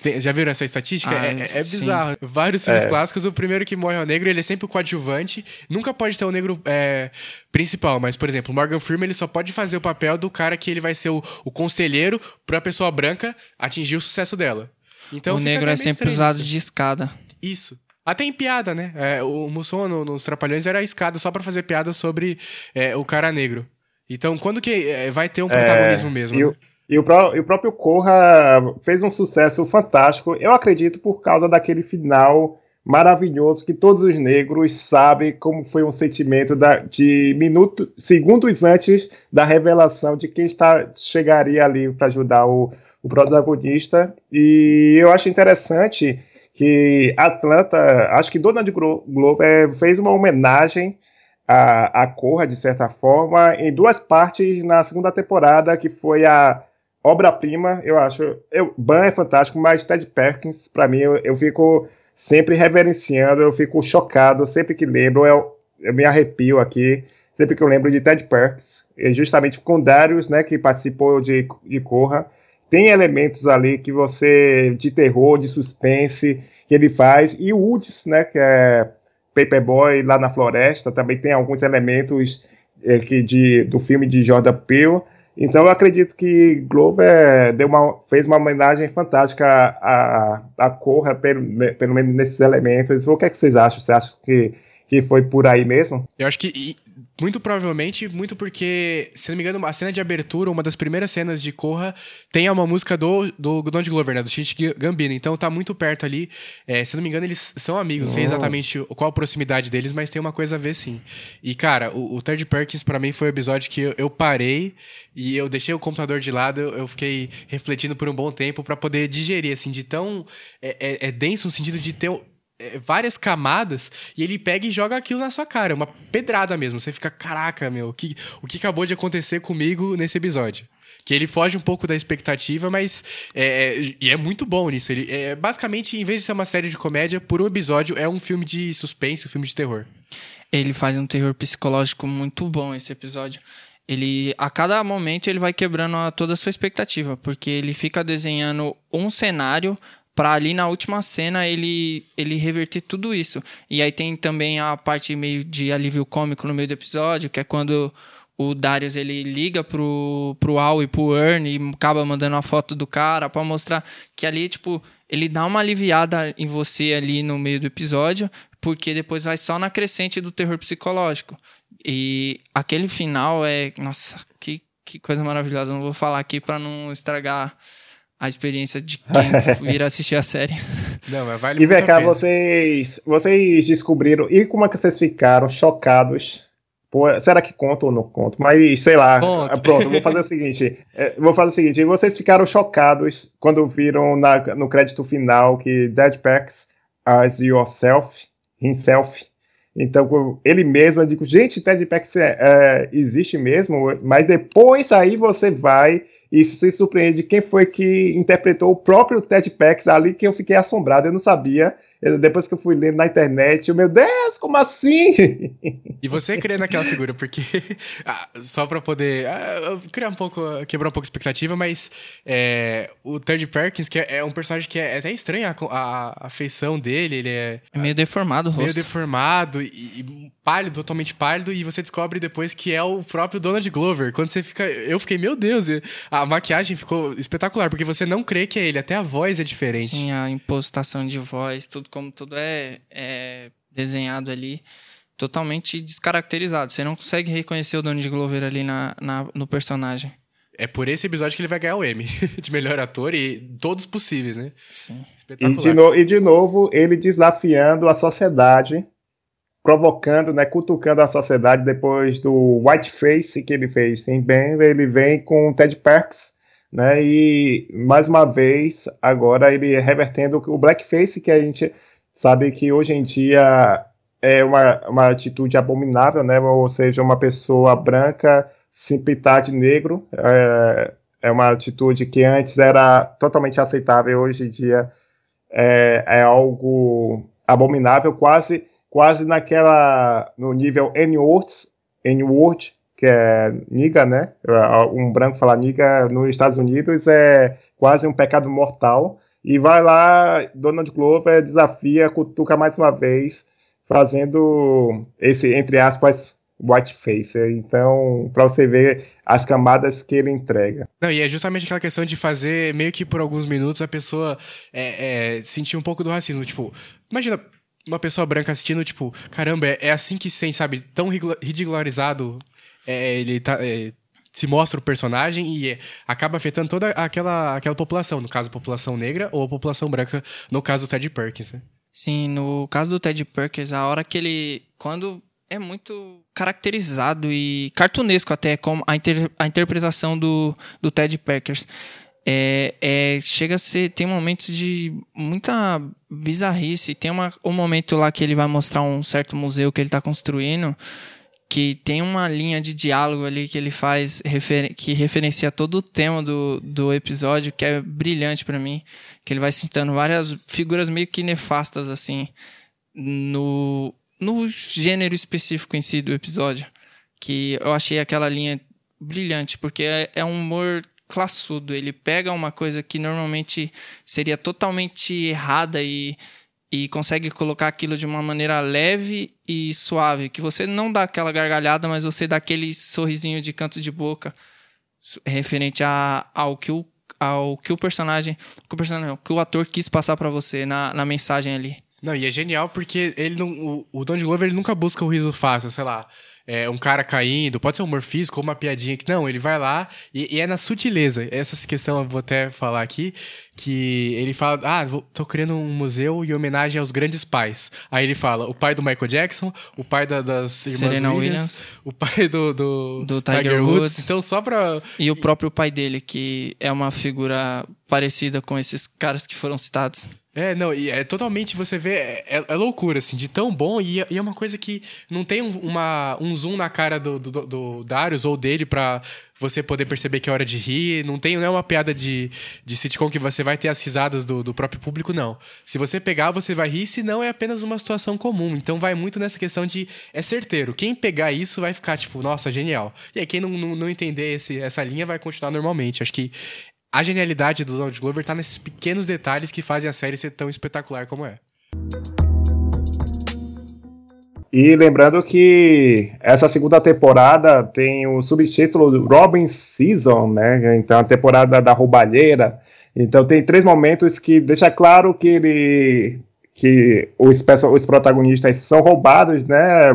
Tem, já viram essa estatística? Ah, é, é, bizarro. Sim. Vários filmes é. clássicos, o primeiro que morre é o negro, ele é sempre o coadjuvante. Nunca pode ter o negro é, principal, mas, por exemplo, Morgan Freeman ele só pode fazer o papel do cara que ele vai ser o, o conselheiro pra pessoa branca atingir o sucesso dela. Então, o negro é sempre usado de escada. Isso. Até em piada, né? É, o Musson no, nos Trapalhões era a escada só para fazer piada sobre é, o cara negro. Então, quando que é, vai ter um protagonismo mesmo? né? E o, pró e o próprio Corra fez um sucesso fantástico, eu acredito, por causa daquele final maravilhoso que todos os negros sabem como foi um sentimento da, de minutos, segundos antes da revelação de quem está, chegaria ali para ajudar o, o protagonista. E eu acho interessante que Atlanta, acho que Donald Glover fez uma homenagem a, a Corra, de certa forma, em duas partes na segunda temporada, que foi a obra-prima, eu acho. Eu, Ban é fantástico, mas Ted Perkins, para mim, eu, eu, fico sempre reverenciando, eu fico chocado sempre que lembro, eu, eu me arrepio aqui, sempre que eu lembro de Ted Perkins, justamente com Darius, né, que participou de, de Corra. tem elementos ali que você de terror, de suspense que ele faz e o Woods, né, que é Paperboy lá na floresta, também tem alguns elementos é, que de, do filme de Jordan Peele. Então eu acredito que Glover deu uma, fez uma homenagem fantástica à, à Corra, pelo, pelo menos nesses elementos. O que, é que vocês acham? Você acha que, que foi por aí mesmo? Eu acho que muito provavelmente, muito porque, se não me engano, a cena de abertura, uma das primeiras cenas de Corra, tem uma música do, do Donald Glover, né? Do Shinji Gambino. Então tá muito perto ali. É, se não me engano, eles são amigos. Não sei exatamente qual a proximidade deles, mas tem uma coisa a ver sim. E, cara, o, o Third Perkins para mim foi o episódio que eu, eu, parei e eu deixei o computador de lado, eu, eu fiquei refletindo por um bom tempo para poder digerir, assim, de tão. É, é, é denso no sentido de ter várias camadas e ele pega e joga aquilo na sua cara. É uma pedrada mesmo. Você fica, caraca, meu, o que, o que acabou de acontecer comigo nesse episódio? Que ele foge um pouco da expectativa, mas. É, é, e é muito bom nisso. Ele é basicamente, em vez de ser uma série de comédia, por um episódio é um filme de suspense, um filme de terror. Ele faz um terror psicológico muito bom esse episódio. Ele, a cada momento, ele vai quebrando a, toda a sua expectativa, porque ele fica desenhando um cenário para ali na última cena ele ele reverter tudo isso. E aí tem também a parte meio de alívio cômico no meio do episódio, que é quando o Darius ele liga pro, pro Al e pro Ernie e acaba mandando uma foto do cara para mostrar que ali, tipo, ele dá uma aliviada em você ali no meio do episódio, porque depois vai só na crescente do terror psicológico. E aquele final é. Nossa, que, que coisa maravilhosa. Não vou falar aqui para não estragar a experiência de [laughs] quem vir assistir a série. Não, mas vale e vem cá, vocês, vocês descobriram. E como é que vocês ficaram chocados? Pô, será que conta ou não conta? Mas sei lá. Ponto. Pronto, vou fazer o [laughs] seguinte. É, vou fazer o seguinte. Vocês ficaram chocados quando viram na, no crédito final que Dead Packs as yourself, himself. Então, ele mesmo, eu digo, gente, Dead Packs é, é, existe mesmo, mas depois aí você vai e se surpreende quem foi que interpretou o próprio Ted Pax ali, que eu fiquei assombrado, eu não sabia. Depois que eu fui lendo na internet, eu, meu Deus, como assim? [laughs] E você crê naquela figura, porque [laughs] ah, só pra poder ah, criar um pouco, quebrar um pouco a expectativa, mas é, o Ted Perkins, que é, é, um personagem que é, até estranho a, a, a, feição dele, ele é... É meio deformado o rosto. Meio deformado e, e pálido, totalmente pálido, e você descobre depois que é o próprio Donald Glover. Quando você fica. Eu fiquei, meu Deus, a maquiagem ficou espetacular, porque você não crê que é ele, até a voz é diferente. Sim, a impostação de voz, tudo como tudo é, é desenhado ali. Totalmente descaracterizado. Você não consegue reconhecer o Donald Glover ali na, na, no personagem. É por esse episódio que ele vai ganhar o Emmy [laughs] de melhor ator e todos possíveis, né? Sim. E de, no, e de novo, ele desafiando a sociedade provocando, né, cutucando a sociedade depois do Whiteface que ele fez em Denver, ele vem com o Ted Perks, né, e mais uma vez agora ele revertendo o blackface que a gente sabe que hoje em dia é uma, uma atitude abominável, né, ou seja, uma pessoa branca se pintar de negro, é, é uma atitude que antes era totalmente aceitável, hoje em dia é, é algo abominável, quase quase naquela no nível N-words, N-word, que é niga, né? Um branco falar niga nos Estados Unidos é quase um pecado mortal. E vai lá, Donald Glover desafia, cutuca mais uma vez, fazendo esse, entre aspas, whiteface. Então, para você ver as camadas que ele entrega. Não, e é justamente aquela questão de fazer meio que por alguns minutos a pessoa é, é, sentir um pouco do racismo. Tipo, imagina, uma pessoa branca assistindo, tipo, caramba, é, é assim que se sente, sabe? Tão ridicularizado é, ele tá, é, se mostra o personagem e é, acaba afetando toda aquela, aquela população, no caso, a população negra ou a população branca, no caso do Ted Perkins, né? Sim, no caso do Ted Perkins, a hora que ele. Quando é muito caracterizado e cartunesco até como a, inter, a interpretação do, do Ted Perkins é, é, chega a ser. Tem momentos de muita bizarrice. Tem uma, um momento lá que ele vai mostrar um certo museu que ele está construindo. Que tem uma linha de diálogo ali que ele faz que referencia todo o tema do, do episódio, que é brilhante para mim. Que ele vai citando várias figuras meio que nefastas, assim, no, no gênero específico em si do episódio. Que eu achei aquela linha brilhante, porque é, é um humor classudo. Ele pega uma coisa que normalmente seria totalmente errada e, e consegue colocar aquilo de uma maneira leve e suave. Que você não dá aquela gargalhada, mas você dá aquele sorrisinho de canto de boca referente a, ao que o ao que o personagem, que o personagem, não, que o ator quis passar para você na, na mensagem ali. Não, e é genial porque ele não, o, o Don Glover ele nunca busca o riso fácil, sei lá é, um cara caindo, pode ser um humor físico ou uma piadinha que não, ele vai lá e, e, é na sutileza. Essa questão eu vou até falar aqui, que ele fala, ah, vou, tô criando um museu em homenagem aos grandes pais. Aí ele fala, o pai do Michael Jackson, o pai da, das irmãs Serena Williams, Williams, o pai do, do, do Tiger, Tiger Woods. Woods. Então só pra... E o próprio pai dele, que é uma figura parecida com esses caras que foram citados. É, não, e é totalmente, você vê, é, é loucura, assim, de tão bom, e, e, é uma coisa que não tem um, uma, um zoom na cara do, do, do Darius ou dele pra você poder perceber que é hora de rir, não tem não é uma piada de, de sitcom que você vai ter as risadas do, do próprio público, não. Se você pegar, você vai rir, se não é apenas uma situação comum, então vai muito nessa questão de, é certeiro, quem pegar isso vai ficar tipo, nossa, genial. E aí quem não, não, não entender esse, essa linha vai continuar normalmente, acho que a genialidade do Donald Glover tá nesses pequenos detalhes que fazem a série ser tão espetacular como é. E lembrando que essa segunda temporada tem o subtítulo Robin Season, né? Então a temporada da roubalheira. Então tem três momentos que deixa claro que ele que os, os protagonistas são roubados, né?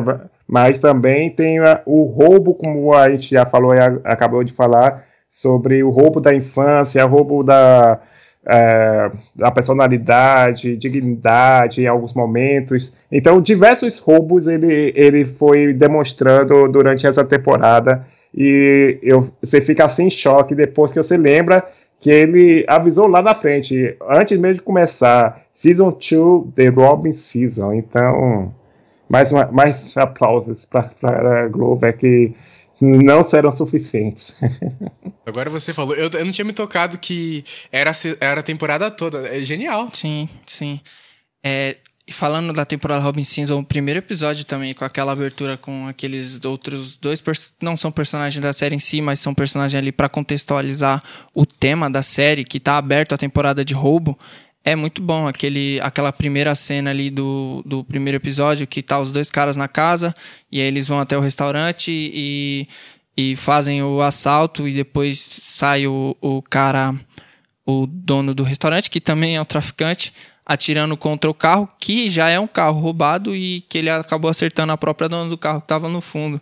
Mas também tem o roubo, como a gente já falou, acabou de falar, sobre o roubo da infância, roubo da, é, da personalidade, dignidade em alguns momentos. Então, diversos roubos ele, ele foi demonstrando durante essa temporada e eu, você fica assim em choque depois que você lembra que ele avisou lá na frente, antes mesmo de começar, Season 2, The Robin Season. Então, mais, uma, mais aplausos para a Globo, é que não serão suficientes. [laughs] Agora você falou, eu, eu não tinha me tocado que era, era a temporada toda. É genial. Sim, sim. É, falando da temporada Robin Cinza, o primeiro episódio também, com aquela abertura com aqueles outros dois. Não são personagens da série em si, mas são personagens ali para contextualizar o tema da série, que tá aberto a temporada de roubo. É muito bom aquele, aquela primeira cena ali do, do primeiro episódio que tá os dois caras na casa e aí eles vão até o restaurante e, e fazem o assalto e depois sai o, o cara, o dono do restaurante, que também é o traficante, atirando contra o carro, que já é um carro roubado e que ele acabou acertando a própria dona do carro que estava no fundo.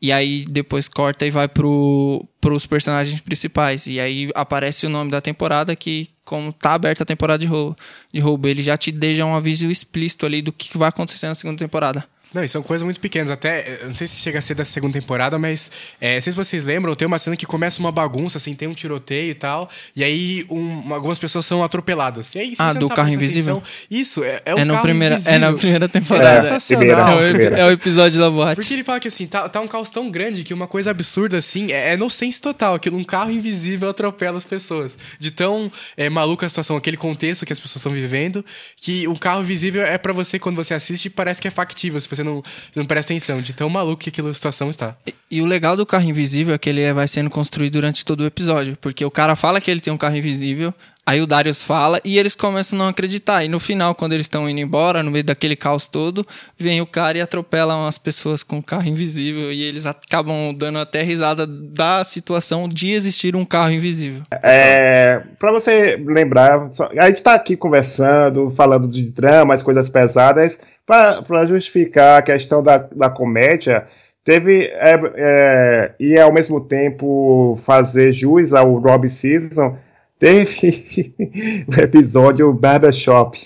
E aí depois corta e vai pro, pros personagens principais. E aí aparece o nome da temporada que, como tá aberta a temporada de roubo, de roubo, ele já te deixa um aviso explícito ali do que vai acontecer na segunda temporada. Não, e são coisas muito pequenas. Até, não sei se chega a ser da segunda temporada, mas é, não sei se vocês lembram, tem uma cena que começa uma bagunça, assim, tem um tiroteio e tal, e aí um, algumas pessoas são atropeladas. E aí, ah, do tá carro invisível? Atenção, isso, é, é o é carro primeira, invisível. É na primeira temporada. É, sensacional. É, é, o, episódio da boate. Porque ele fala que, assim, tá, tá um caos tão grande que uma coisa absurda, assim, é, é inocência total, que um carro invisível atropela as pessoas. De tão é, maluca a situação, aquele contexto que as pessoas estão vivendo, que um carro invisível é para você, quando você assiste, parece que é factível, se você não, você não presta atenção de tão maluco que aquela situação está. E, e, o legal do carro invisível é que ele vai sendo construído durante todo o episódio. Porque o cara fala que ele tem um carro invisível, aí o Darius fala e eles começam a não acreditar. E no final, quando eles estão indo embora, no meio daquele caos todo, vem o cara e atropela umas pessoas com um carro invisível. E eles acabam dando até risada da situação de existir um carro invisível. É, para você lembrar, a gente tá aqui conversando, falando de dramas, coisas pesadas para justificar a questão da, da comédia, teve é, é, e ao mesmo tempo fazer jus ao Rob Season, teve [laughs] o episódio Barbershop,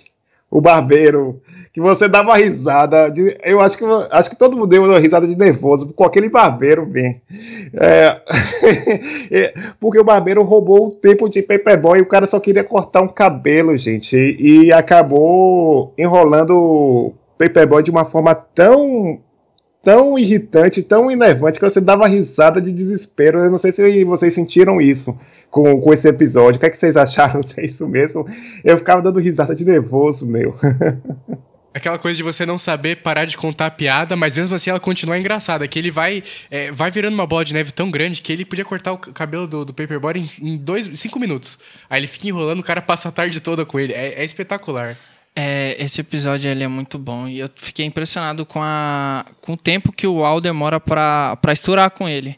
o barbeiro que você dava risada. De, eu acho que, acho que todo mundo deu uma risada de nervoso com aquele barbeiro bem. É, [laughs] porque o barbeiro roubou o tempo de Paperboy e o cara só queria cortar um cabelo, gente. E, e acabou enrolando Paperboy de uma forma tão tão irritante, tão enervante que você dava risada de desespero. Eu não sei se vocês sentiram isso com, com esse episódio. O que, é que vocês acharam? [laughs] Se é isso mesmo? Eu ficava dando risada de nervoso, meu. [laughs] Aquela coisa de você não saber parar de contar a piada, mas mesmo assim ela continua engraçada. Que ele vai é, vai virando uma bola de neve tão grande que ele podia cortar o cabelo do, do Paperboy em, em dois, cinco minutos. Aí ele fica enrolando, o cara passa a tarde toda com ele. É, é espetacular. É, esse episódio ele é muito bom e eu fiquei impressionado com, a, com o tempo que o Al demora pra, pra estourar com ele.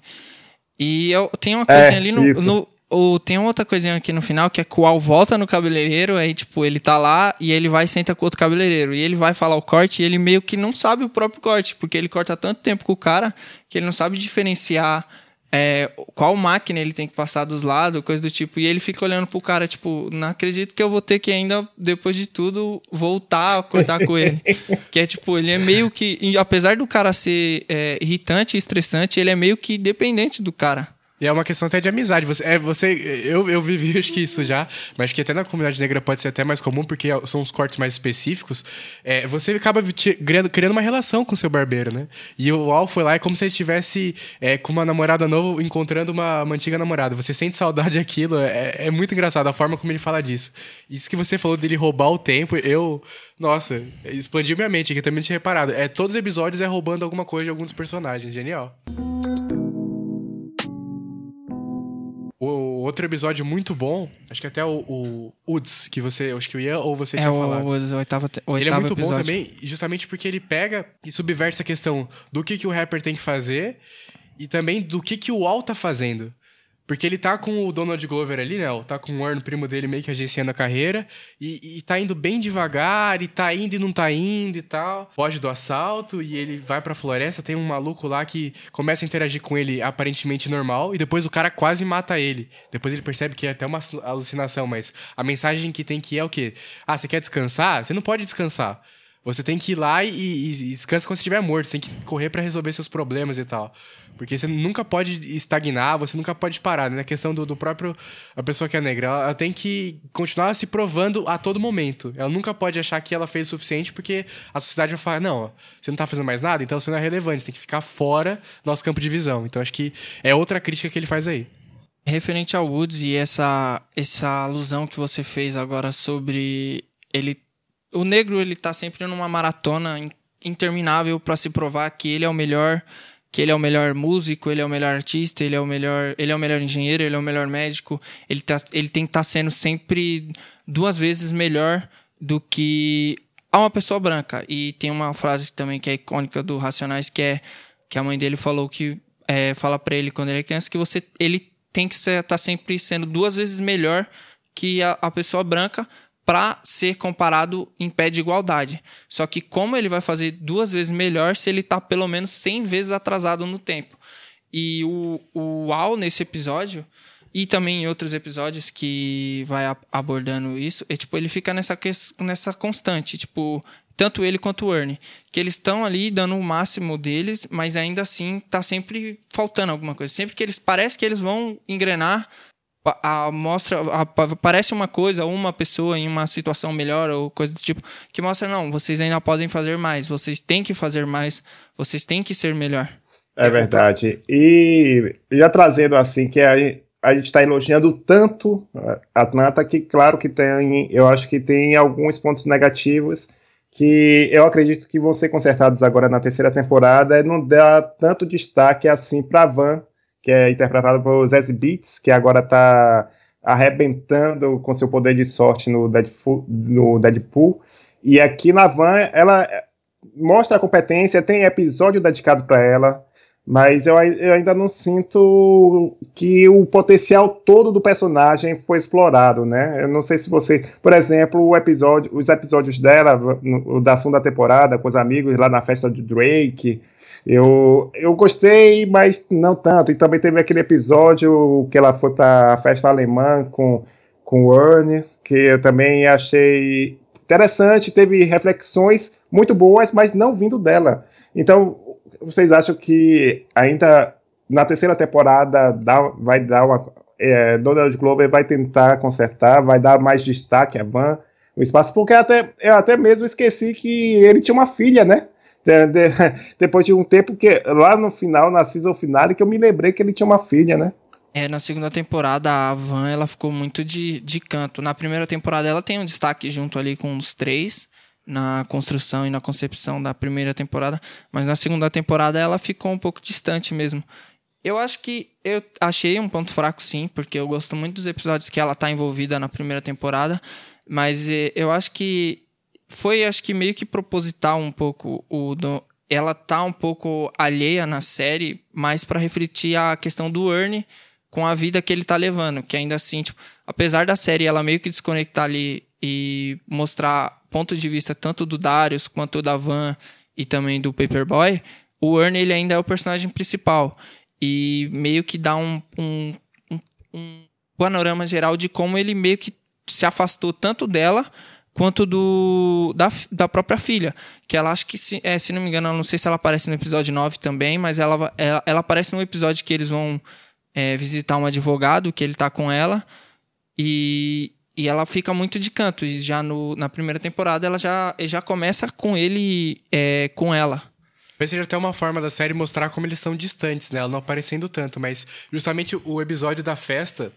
E eu, tem uma coisinha é, ali no, no, o, tem outra coisinha aqui no final que é que o Al volta no cabeleireiro, aí, tipo, ele tá lá e ele vai e senta com outro cabeleireiro. E ele vai falar o corte e ele meio que não sabe o próprio corte, porque ele corta tanto tempo com o cara que ele não sabe diferenciar é, qual máquina ele tem que passar dos lados, coisa do tipo. E ele fica olhando pro cara, tipo, não acredito que eu vou ter que ainda, depois de tudo, voltar a cortar com ele. [laughs] que é tipo, ele é meio que. Apesar do cara ser é, irritante e estressante, ele é meio que dependente do cara. E é uma questão até de amizade. Você, é, você eu, eu vivi acho que isso já, mas que até na comunidade negra pode ser até mais comum, porque são os cortes mais específicos. É, você acaba criando, criando uma relação com o seu barbeiro, né? E o Al foi lá é como se ele estivesse é, com uma namorada nova encontrando uma, uma, antiga namorada. Você sente saudade daquilo, é, é muito engraçado a forma como ele fala disso. Isso que você falou dele roubar o tempo, eu. Nossa, expandiu minha mente aqui, também tinha reparado. É, todos os episódios é roubando alguma coisa de alguns personagens. Genial. O outro episódio muito bom, acho que até o, o Uds, que você, acho que o Ian ou você é tinha o, falado. O, o oitavo, o ele é muito episódio. bom também, justamente porque ele pega e subverte essa questão do que, que o rapper tem que fazer e também do que, que o Al tá fazendo. Porque ele tá com o Donald Glover ali, né? Tá com o Earn, primo dele, meio que agenciando a carreira. E, e tá indo bem devagar, e tá indo e não tá indo e tal. Foge do assalto e ele vai pra floresta. Tem um maluco lá que começa a interagir com ele aparentemente normal. E depois o cara quase mata ele. Depois ele percebe que é até uma alucinação, mas a mensagem que tem que é o quê? Ah, você quer descansar? Você não pode descansar. Você tem que ir lá e, e, e descansa quando você estiver morto. Você tem que correr para resolver seus problemas e tal. Porque você nunca pode estagnar, você nunca pode parar. Né? Na questão do, do próprio. A pessoa que é negra, ela, ela, tem que continuar se provando a todo momento. Ela nunca pode achar que ela fez o suficiente, porque a sociedade vai falar: não, você não tá fazendo mais nada, então você não é relevante, você tem que ficar fora do nosso campo de visão. Então acho que é outra crítica que ele faz aí. Referente ao Woods e essa, essa alusão que você fez agora sobre ele o negro ele tá sempre numa maratona interminável para se provar que ele é o melhor, que ele é o melhor músico, ele é o melhor artista, ele é o melhor, ele é o melhor engenheiro, ele é o melhor médico. Ele, tá, ele tem que estar tá sendo sempre duas vezes melhor do que a uma pessoa branca. E tem uma frase também que é icônica do Racionais que é que a mãe dele falou que é, fala para ele quando ele é criança que você ele tem que estar tá sempre sendo duas vezes melhor que a, a pessoa branca para ser comparado em pé de igualdade. Só que como ele vai fazer duas vezes melhor se ele está pelo menos 100 vezes atrasado no tempo? E o, o Al nesse episódio e também em outros episódios que vai abordando isso, é tipo, ele fica nessa nessa constante, tipo, tanto ele quanto o Ernie, que eles estão ali dando o máximo deles, mas ainda assim tá sempre faltando alguma coisa. Sempre que eles parece que eles vão engrenar, a, mostra a, aparece uma coisa uma pessoa em uma situação melhor ou coisa do tipo que mostra não vocês ainda podem fazer mais vocês têm que fazer mais vocês têm que ser melhor. É verdade. E já trazendo assim que a, a gente está elogiando tanto a Atlanta que claro que tem eu acho que tem alguns pontos negativos que eu acredito que vão ser consertados agora na terceira temporada não dá tanto destaque assim para Van que é interpretado por Zazie Beats, que agora está arrebentando com seu poder de sorte no Deadpool, no Deadpool. E aqui na Van, ela mostra a competência, tem episódio dedicado para ela, mas eu, eu, ainda não sinto que o potencial todo do personagem foi explorado, né? Eu não sei se você, por exemplo, episódio, os episódios dela, no, da segunda temporada, com os amigos lá na festa de Drake, eu, eu gostei, mas não tanto. E também teve aquele episódio que ela foi para a festa alemã com, com o Ernie, que eu também achei interessante. Teve reflexões muito boas, mas não vindo dela. Então, vocês acham que ainda na terceira temporada dá, vai dar uma. É, Donald Glover vai tentar consertar, vai dar mais destaque a Van, o espaço, porque até, eu até mesmo esqueci que ele tinha uma filha, né? De, de, [laughs] depois de um tempo que lá no final, na season final, que eu me lembrei que ele tinha uma filha, né? É, na segunda temporada a Van ela ficou muito de, de canto. Na primeira temporada ela tem um destaque junto ali com os três, na construção e na concepção da primeira temporada, mas na segunda temporada ela ficou um pouco distante mesmo. Eu acho que eu achei um ponto fraco sim, porque eu gosto muito dos episódios que ela tá envolvida na primeira temporada, mas eh, eu acho que foi acho que meio que proposital um pouco o do, ela tá um pouco alheia na série, mais para refletir a questão do Ernie com a vida que ele tá levando, que ainda assim, tipo, apesar da série ela meio que desconectar ali e mostrar ponto de vista tanto do Darius quanto da Van e também do Paperboy, o Ernie ele ainda é o personagem principal. E meio que dá um, um, um, um panorama geral de como ele meio que se afastou tanto dela quanto do da, da própria filha. Que ela acho que, se, é, se não me engano, não sei se ela aparece no episódio 9 também, mas ela, ela, ela aparece no episódio que eles vão é, visitar um advogado, que ele tá com ela, e, e ela fica muito de canto. E já no, na primeira temporada ela já, já começa com ele é, com ela. Talvez seja até uma forma da série mostrar como eles são distantes, né? Ela não aparecendo tanto, mas justamente o episódio da festa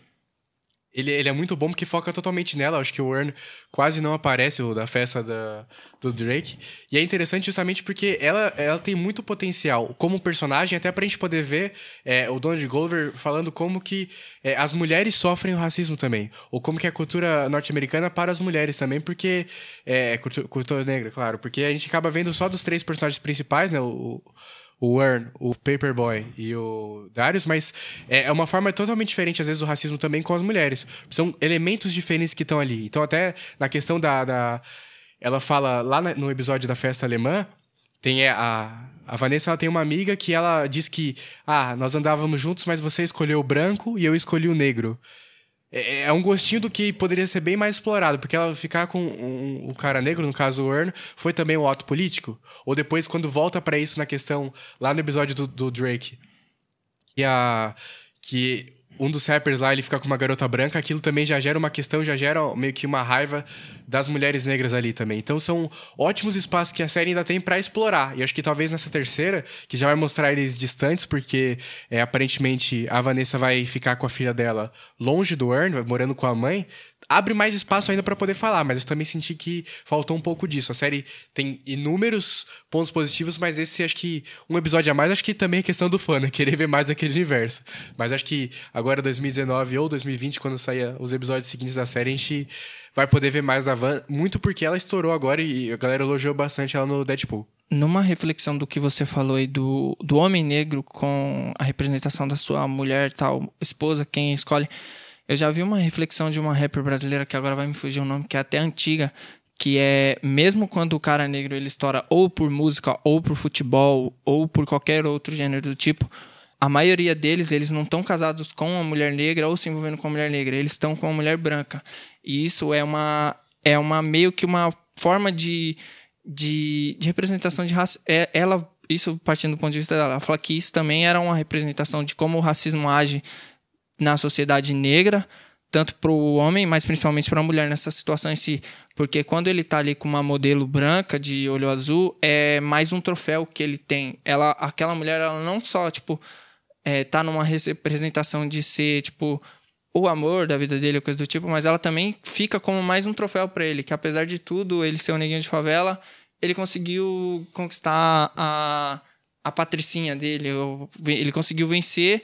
ele, ele é muito bom porque foca totalmente nela. Acho que o Earn quase não aparece, da festa da, do Drake. E é interessante justamente porque ela, ela tem muito potencial como personagem, até pra gente poder ver é, o Donald Glover falando como que é, as mulheres sofrem o racismo também. Ou como que é a cultura norte-americana para as mulheres também, porque. É, cultura, cultura negra, claro. Porque a gente acaba vendo só dos três personagens principais, né? O, o Earn, o Paperboy e o Darius, mas é, é uma forma totalmente diferente, às vezes, do racismo também com as mulheres. São elementos diferentes que estão ali. Então, até na questão da. da ela fala lá no episódio da festa alemã, tem a, a Vanessa ela tem uma amiga que ela diz que ah, nós andávamos juntos, mas você escolheu o branco e eu escolhi o negro. É, é um gostinho do que poderia ser bem mais explorado, porque ela ficar com um, um cara negro, no caso o Earn, foi também um ato político? Ou depois, quando volta para isso na questão, lá no episódio do, do Drake, que, a, que um dos rappers lá, ele fica com uma garota branca, aquilo também já gera uma questão, já gera meio que uma raiva das mulheres negras ali também. Então são ótimos espaços que a série ainda tem para explorar. E acho que talvez nessa terceira, que já vai mostrar eles distantes, porque é, aparentemente a Vanessa vai ficar com a filha dela longe do Earn, morando com a mãe abre mais espaço ainda para poder falar, mas eu também senti que faltou um pouco disso. A série tem inúmeros pontos positivos, mas esse acho que um episódio a mais, acho que também é questão do fã, né? Querer ver mais daquele universo. Mas acho que agora 2019 ou 2020, quando sair os episódios seguintes da série, a gente vai poder ver mais da Van, muito porque ela estourou agora e a galera elogiou bastante ela no Deadpool. Numa reflexão do que você falou aí do, do homem negro com a representação da sua mulher, tal, esposa, quem escolhe eu já vi uma reflexão de uma rapper brasileira que agora vai me fugir o nome, que é até antiga, que é mesmo quando o cara negro ele estoura ou por música, ou por futebol, ou por qualquer outro gênero do tipo, a maioria deles eles não estão casados com uma mulher negra ou se envolvendo com uma mulher negra, eles estão com uma mulher branca. E isso é uma é uma meio que uma forma de, de, de representação de raça. É, ela isso partindo do ponto de vista dela, ela fala que isso também era uma representação de como o racismo age na sociedade negra, tanto para o homem, mas principalmente para a mulher nessa situação em si. Porque quando ele está ali com uma modelo branca de olho azul, é mais um troféu que ele tem. Ela, aquela mulher, ela não só, tipo, é, tá numa representação de ser, tipo, o amor da vida dele, coisa do tipo, mas ela também fica como mais um troféu para ele, que apesar de tudo, ele ser um neguinho de favela, ele conseguiu conquistar a, a patricinha dele, ele conseguiu vencer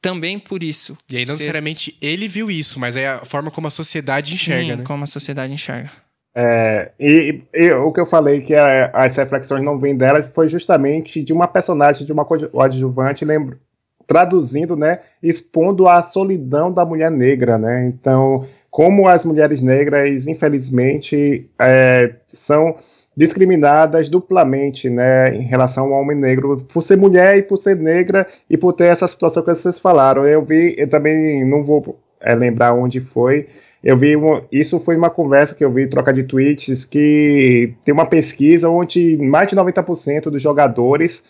também por isso. E aí, não ser... necessariamente ele viu isso, mas é a forma como a sociedade Sim, enxerga, né? como a sociedade enxerga. É, e, e, o que eu falei que a, as reflexões não vêm dela foi justamente de uma personagem, de uma coadjuvante, lembro, traduzindo, né, expondo a solidão da mulher negra, né? Então, como as mulheres negras, infelizmente, é, são discriminadas duplamente, né, em relação ao homem negro, por ser mulher e por ser negra e por ter essa situação que vocês falaram. Eu vi, eu também não vou é, lembrar onde foi. Eu vi isso foi uma conversa que eu vi troca de tweets que tem uma pesquisa onde mais de 90% dos jogadores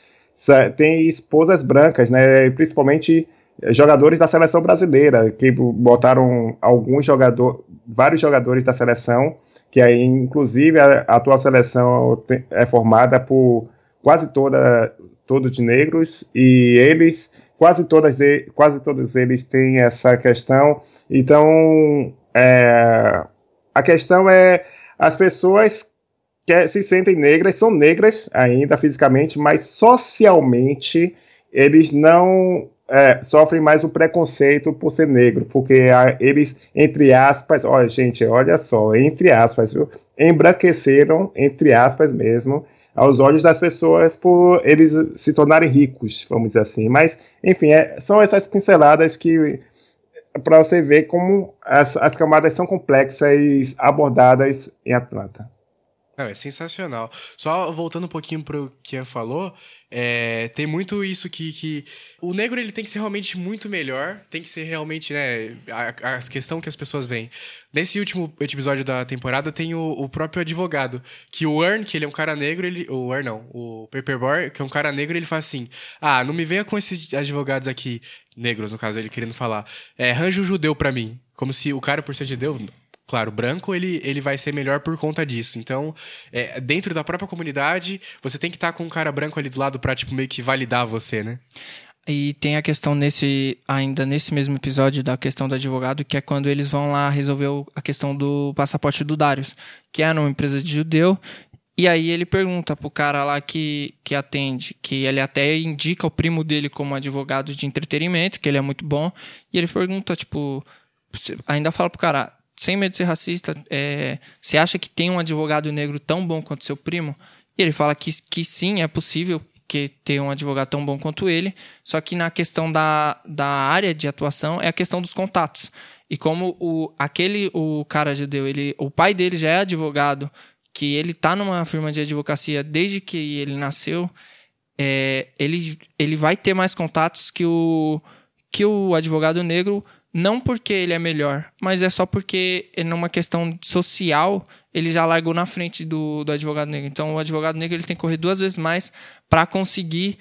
têm esposas brancas, né, principalmente jogadores da seleção brasileira, que botaram alguns jogadores, vários jogadores da seleção que aí, inclusive, a, a atual seleção é formada por quase toda, todos negros e eles, quase, todas, quase todos eles têm essa questão. Então, é, a questão é as pessoas que se sentem negras, são negras ainda fisicamente, mas socialmente eles não é, sofrem mais o preconceito por ser negro, porque a, eles, entre aspas, olha, gente, olha só, entre aspas, viu, embranqueceram, entre aspas mesmo, aos olhos das pessoas por eles se tornarem ricos, vamos dizer assim. Mas, enfim, é, são essas pinceladas que para você ver como as, as camadas são complexas abordadas em Atlanta. Não, é sensacional. Só voltando um pouquinho pro que Ian falou, é, tem muito isso que, que. O negro ele tem que ser realmente muito melhor, tem que ser realmente, né? A, a questão que as pessoas veem. Nesse último episódio da temporada tem o, o, próprio advogado, que o Earn, que ele é um cara negro, ele. O Earn não, o Paperboy, que é um cara negro, ele fala assim: Ah, não me venha com esses advogados aqui, negros, no caso, ele querendo falar. É, arranja um judeu pra mim. Como se o cara, por ser judeu, claro, branco ele, ele vai ser melhor por conta disso. Então, é, dentro da própria comunidade, você tem que estar tá com um cara branco ali do lado pra, tipo, meio que validar você, né? E tem a questão nesse, ainda nesse mesmo episódio da questão do advogado, que é quando eles vão lá resolver a questão do passaporte do Darius, que é numa empresa de judeu. E aí ele pergunta pro cara lá que, que atende, que ele até indica o primo dele como advogado de entretenimento, que ele é muito bom. E ele pergunta, tipo, ainda fala pro cara, sem medo de ser racista, é, você acha que tem um advogado negro tão bom quanto seu primo? E ele fala que, que sim, é possível que ter um advogado tão bom quanto ele, só que na questão da, da área de atuação é a questão dos contatos. E como o, aquele o cara judeu, ele, o pai dele já é advogado, que ele tá numa firma de advocacia desde que ele nasceu, é, ele, ele vai ter mais contatos que o, que o advogado negro não porque ele é melhor, mas é só porque, numa questão social, ele já largou na frente do, do advogado negro. Então, o advogado negro ele tem que correr duas vezes mais para conseguir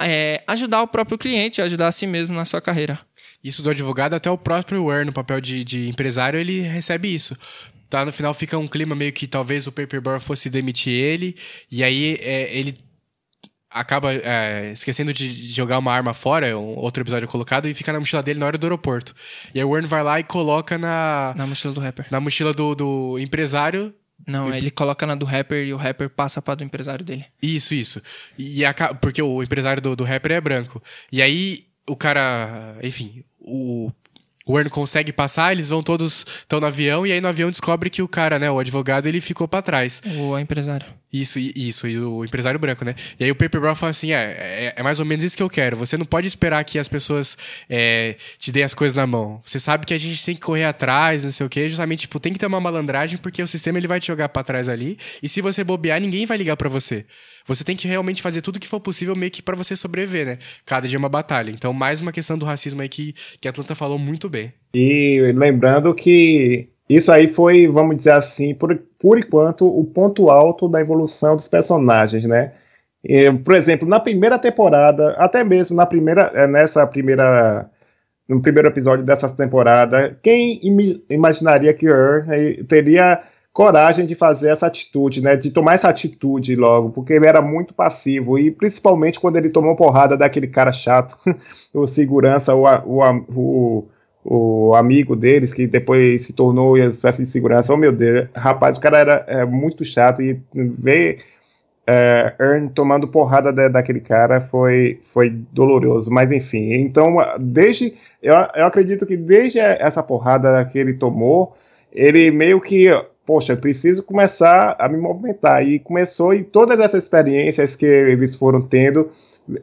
é, ajudar o próprio cliente, ajudar a si mesmo na sua carreira. Isso do advogado, até o próprio Ware, no papel de, de empresário, ele recebe isso tá? No final fica um clima meio que talvez o Paperboy fosse demitir ele, e aí é, ele acaba é, esquecendo de jogar uma arma fora, um outro episódio colocado, e fica na mochila dele na hora do aeroporto. E aí o Warren vai lá e coloca na. Na mochila do rapper. Na mochila do, do empresário. Não, ele coloca na do rapper e o rapper passa pra do empresário dele. Isso, isso. E a, porque o empresário do, do rapper é branco. E aí o cara. Enfim, o o Warren consegue passar, eles vão todos estão no avião e aí no avião descobre que o cara, né, o advogado, ele ficou para trás. O empresário. Isso, isso, e o empresário branco, né? E aí o Paper Brown fala assim: é, é, é, mais ou menos isso que eu quero. Você não pode esperar que as pessoas é, te deem as coisas na mão. Você sabe que a gente tem que correr atrás, não sei o quê. Justamente, tipo, tem que ter uma malandragem, porque o sistema ele vai te jogar para trás ali. E se você bobear, ninguém vai ligar para você. Você tem que realmente fazer tudo que for possível meio que para você sobreviver, né? Cada dia é uma batalha. Então, mais uma questão do racismo aí que, que a Atlanta falou muito bem. E lembrando que isso aí foi, vamos dizer assim, por, por enquanto, o ponto alto da evolução dos personagens, né? E, por exemplo, na primeira temporada, até mesmo na primeira, é, nessa primeira, no primeiro episódio dessa temporada, quem im imaginaria que Earl teria coragem de fazer essa atitude, né? De tomar essa atitude logo, porque ele era muito passivo e principalmente quando ele tomou porrada daquele cara chato, [laughs] o segurança, o, o, o o amigo deles, que depois se tornou uma espécie de segurança. Oh, meu Deus, rapaz, o cara era é, muito chato e ver é, Earn tomando porrada daquele cara foi, foi doloroso. Mas enfim, então, desde. Eu, eu acredito que desde essa porrada que ele tomou, ele meio que. Poxa, preciso começar a me movimentar. E começou, e todas essas experiências que eles foram tendo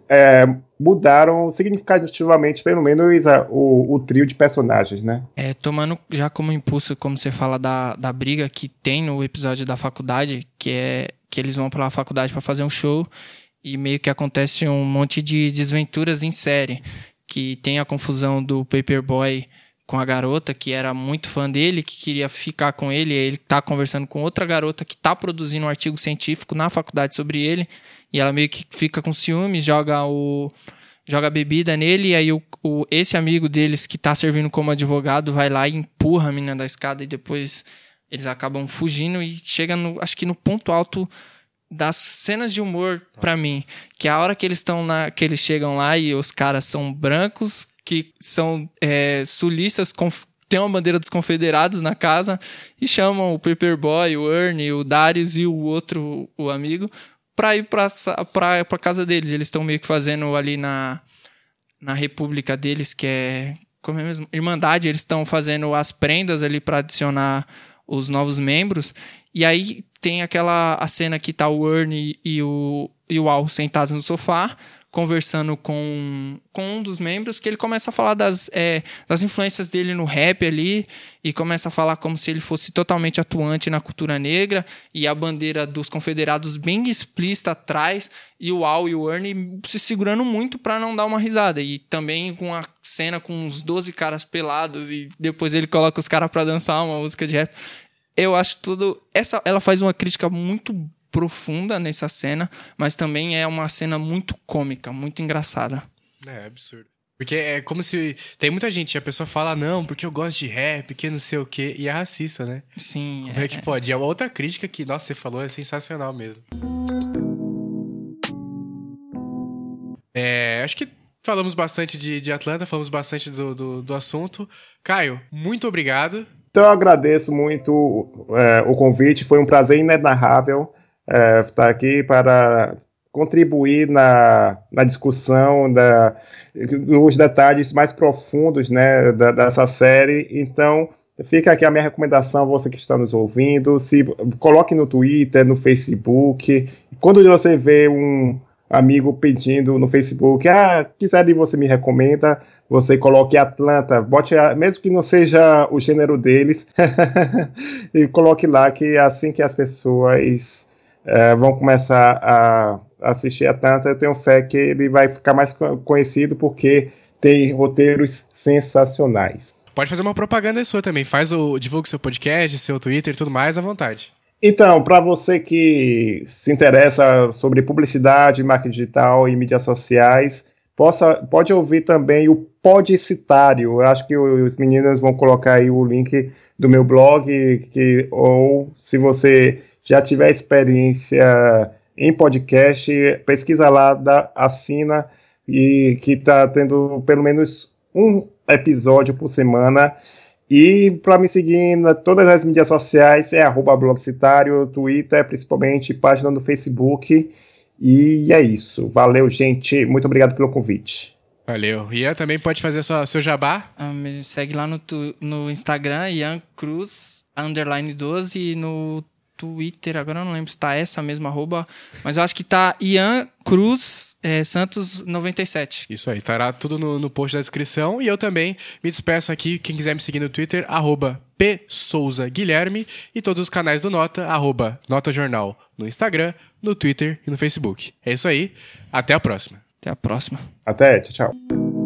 é, mudaram significativamente, pelo menos, a, o, o, trio de personagens, né? É, tomando já como impulso, como você fala, da, da briga que tem no episódio da faculdade, que é que eles vão pra faculdade para fazer um show e meio que acontece um monte de desventuras em série. Que tem a confusão do Paperboy com a garota que era muito fã dele, que queria ficar com ele, e ele tá conversando com outra garota que tá produzindo um artigo científico na faculdade sobre ele, e ela meio que fica com ciúmes, joga o joga bebida nele, e aí o, o, esse amigo deles que tá servindo como advogado vai lá e empurra a menina da escada e depois eles acabam fugindo e chega no, acho que no ponto alto das cenas de humor para mim, que é a hora que eles estão na que eles chegam lá e os caras são brancos, que são é, sulistas tem uma bandeira dos confederados na casa e chamam o Paperboy, o Ernie, o Darius e o outro, o amigo, pra ir pra, pra casa deles. Eles estão meio que fazendo ali na, na república deles, que é. Como é mesmo? Irmandade, eles estão fazendo as prendas ali para adicionar os novos membros. E aí tem aquela a cena que tá o Ernie e o, e o Al sentados no sofá conversando com, com um dos membros, que ele começa a falar das, é, das influências dele no rap ali, e começa a falar como se ele fosse totalmente atuante na cultura negra, e a bandeira dos confederados bem explícita atrás, e o Al e o Ernie se segurando muito para não dar uma risada, e também com a cena com uns 12 caras pelados, e depois ele coloca os caras para dançar uma música de rap. Eu acho tudo. Essa, ela faz uma crítica muito profunda nessa cena, mas também é uma cena muito cômica, muito engraçada. É, absurdo. Porque é como se. Tem muita gente, a pessoa fala, não, porque eu gosto de rap, que não sei o quê, e é racista, né? Sim. Como é, é que pode? É outra crítica que, nossa, você falou, é sensacional mesmo. É, acho que falamos bastante de, de Atlanta, falamos bastante do, do, do assunto. Caio, muito obrigado. Então eu agradeço muito é, o convite, foi um prazer inenarrável é, estar aqui para contribuir na, na discussão da, dos detalhes mais profundos né, da, dessa série. Então, fica aqui a minha recomendação você que está nos ouvindo. Se coloque no Twitter, no Facebook. Quando você vê um amigo pedindo no Facebook, ah, de você me recomenda, você coloque Atlanta, bote mesmo que não seja o gênero deles, [laughs] e coloque lá que é assim que as pessoas é, vão começar a assistir a Tanta, eu tenho fé que ele vai ficar mais conhecido porque tem roteiros sensacionais. Pode fazer uma propaganda sua também. Faz o divulgue seu podcast, seu Twitter e tudo mais à vontade. Então, para você que se interessa sobre publicidade, marketing digital e mídias sociais, possa, pode ouvir também o Podicitário. Eu acho que os meninos vão colocar aí o link do meu blog, que, ou se você já tiver experiência em podcast, pesquisa lá, dá, assina e que está tendo pelo menos um episódio por semana. E para me seguir em todas as mídias sociais é arroba blogcitário, Twitter, principalmente, página no Facebook. E é isso. Valeu, gente. Muito obrigado pelo convite. Valeu. Ian também pode fazer sua, seu jabá? Ah, me segue lá no, no Instagram, Ian Cruz, underline 12, e no Twitter, agora eu não lembro se tá essa mesma arroba, mas eu acho que tá Ian Cruz é, Santos 97. Isso aí, estará tudo no, no post da descrição. E eu também me despeço aqui, quem quiser me seguir no Twitter, arroba P. Souza Guilherme e todos os canais do Nota, arroba Nota Jornal no Instagram, no Twitter e no Facebook. É isso aí, até a próxima. Até a próxima. Até, tchau, tchau.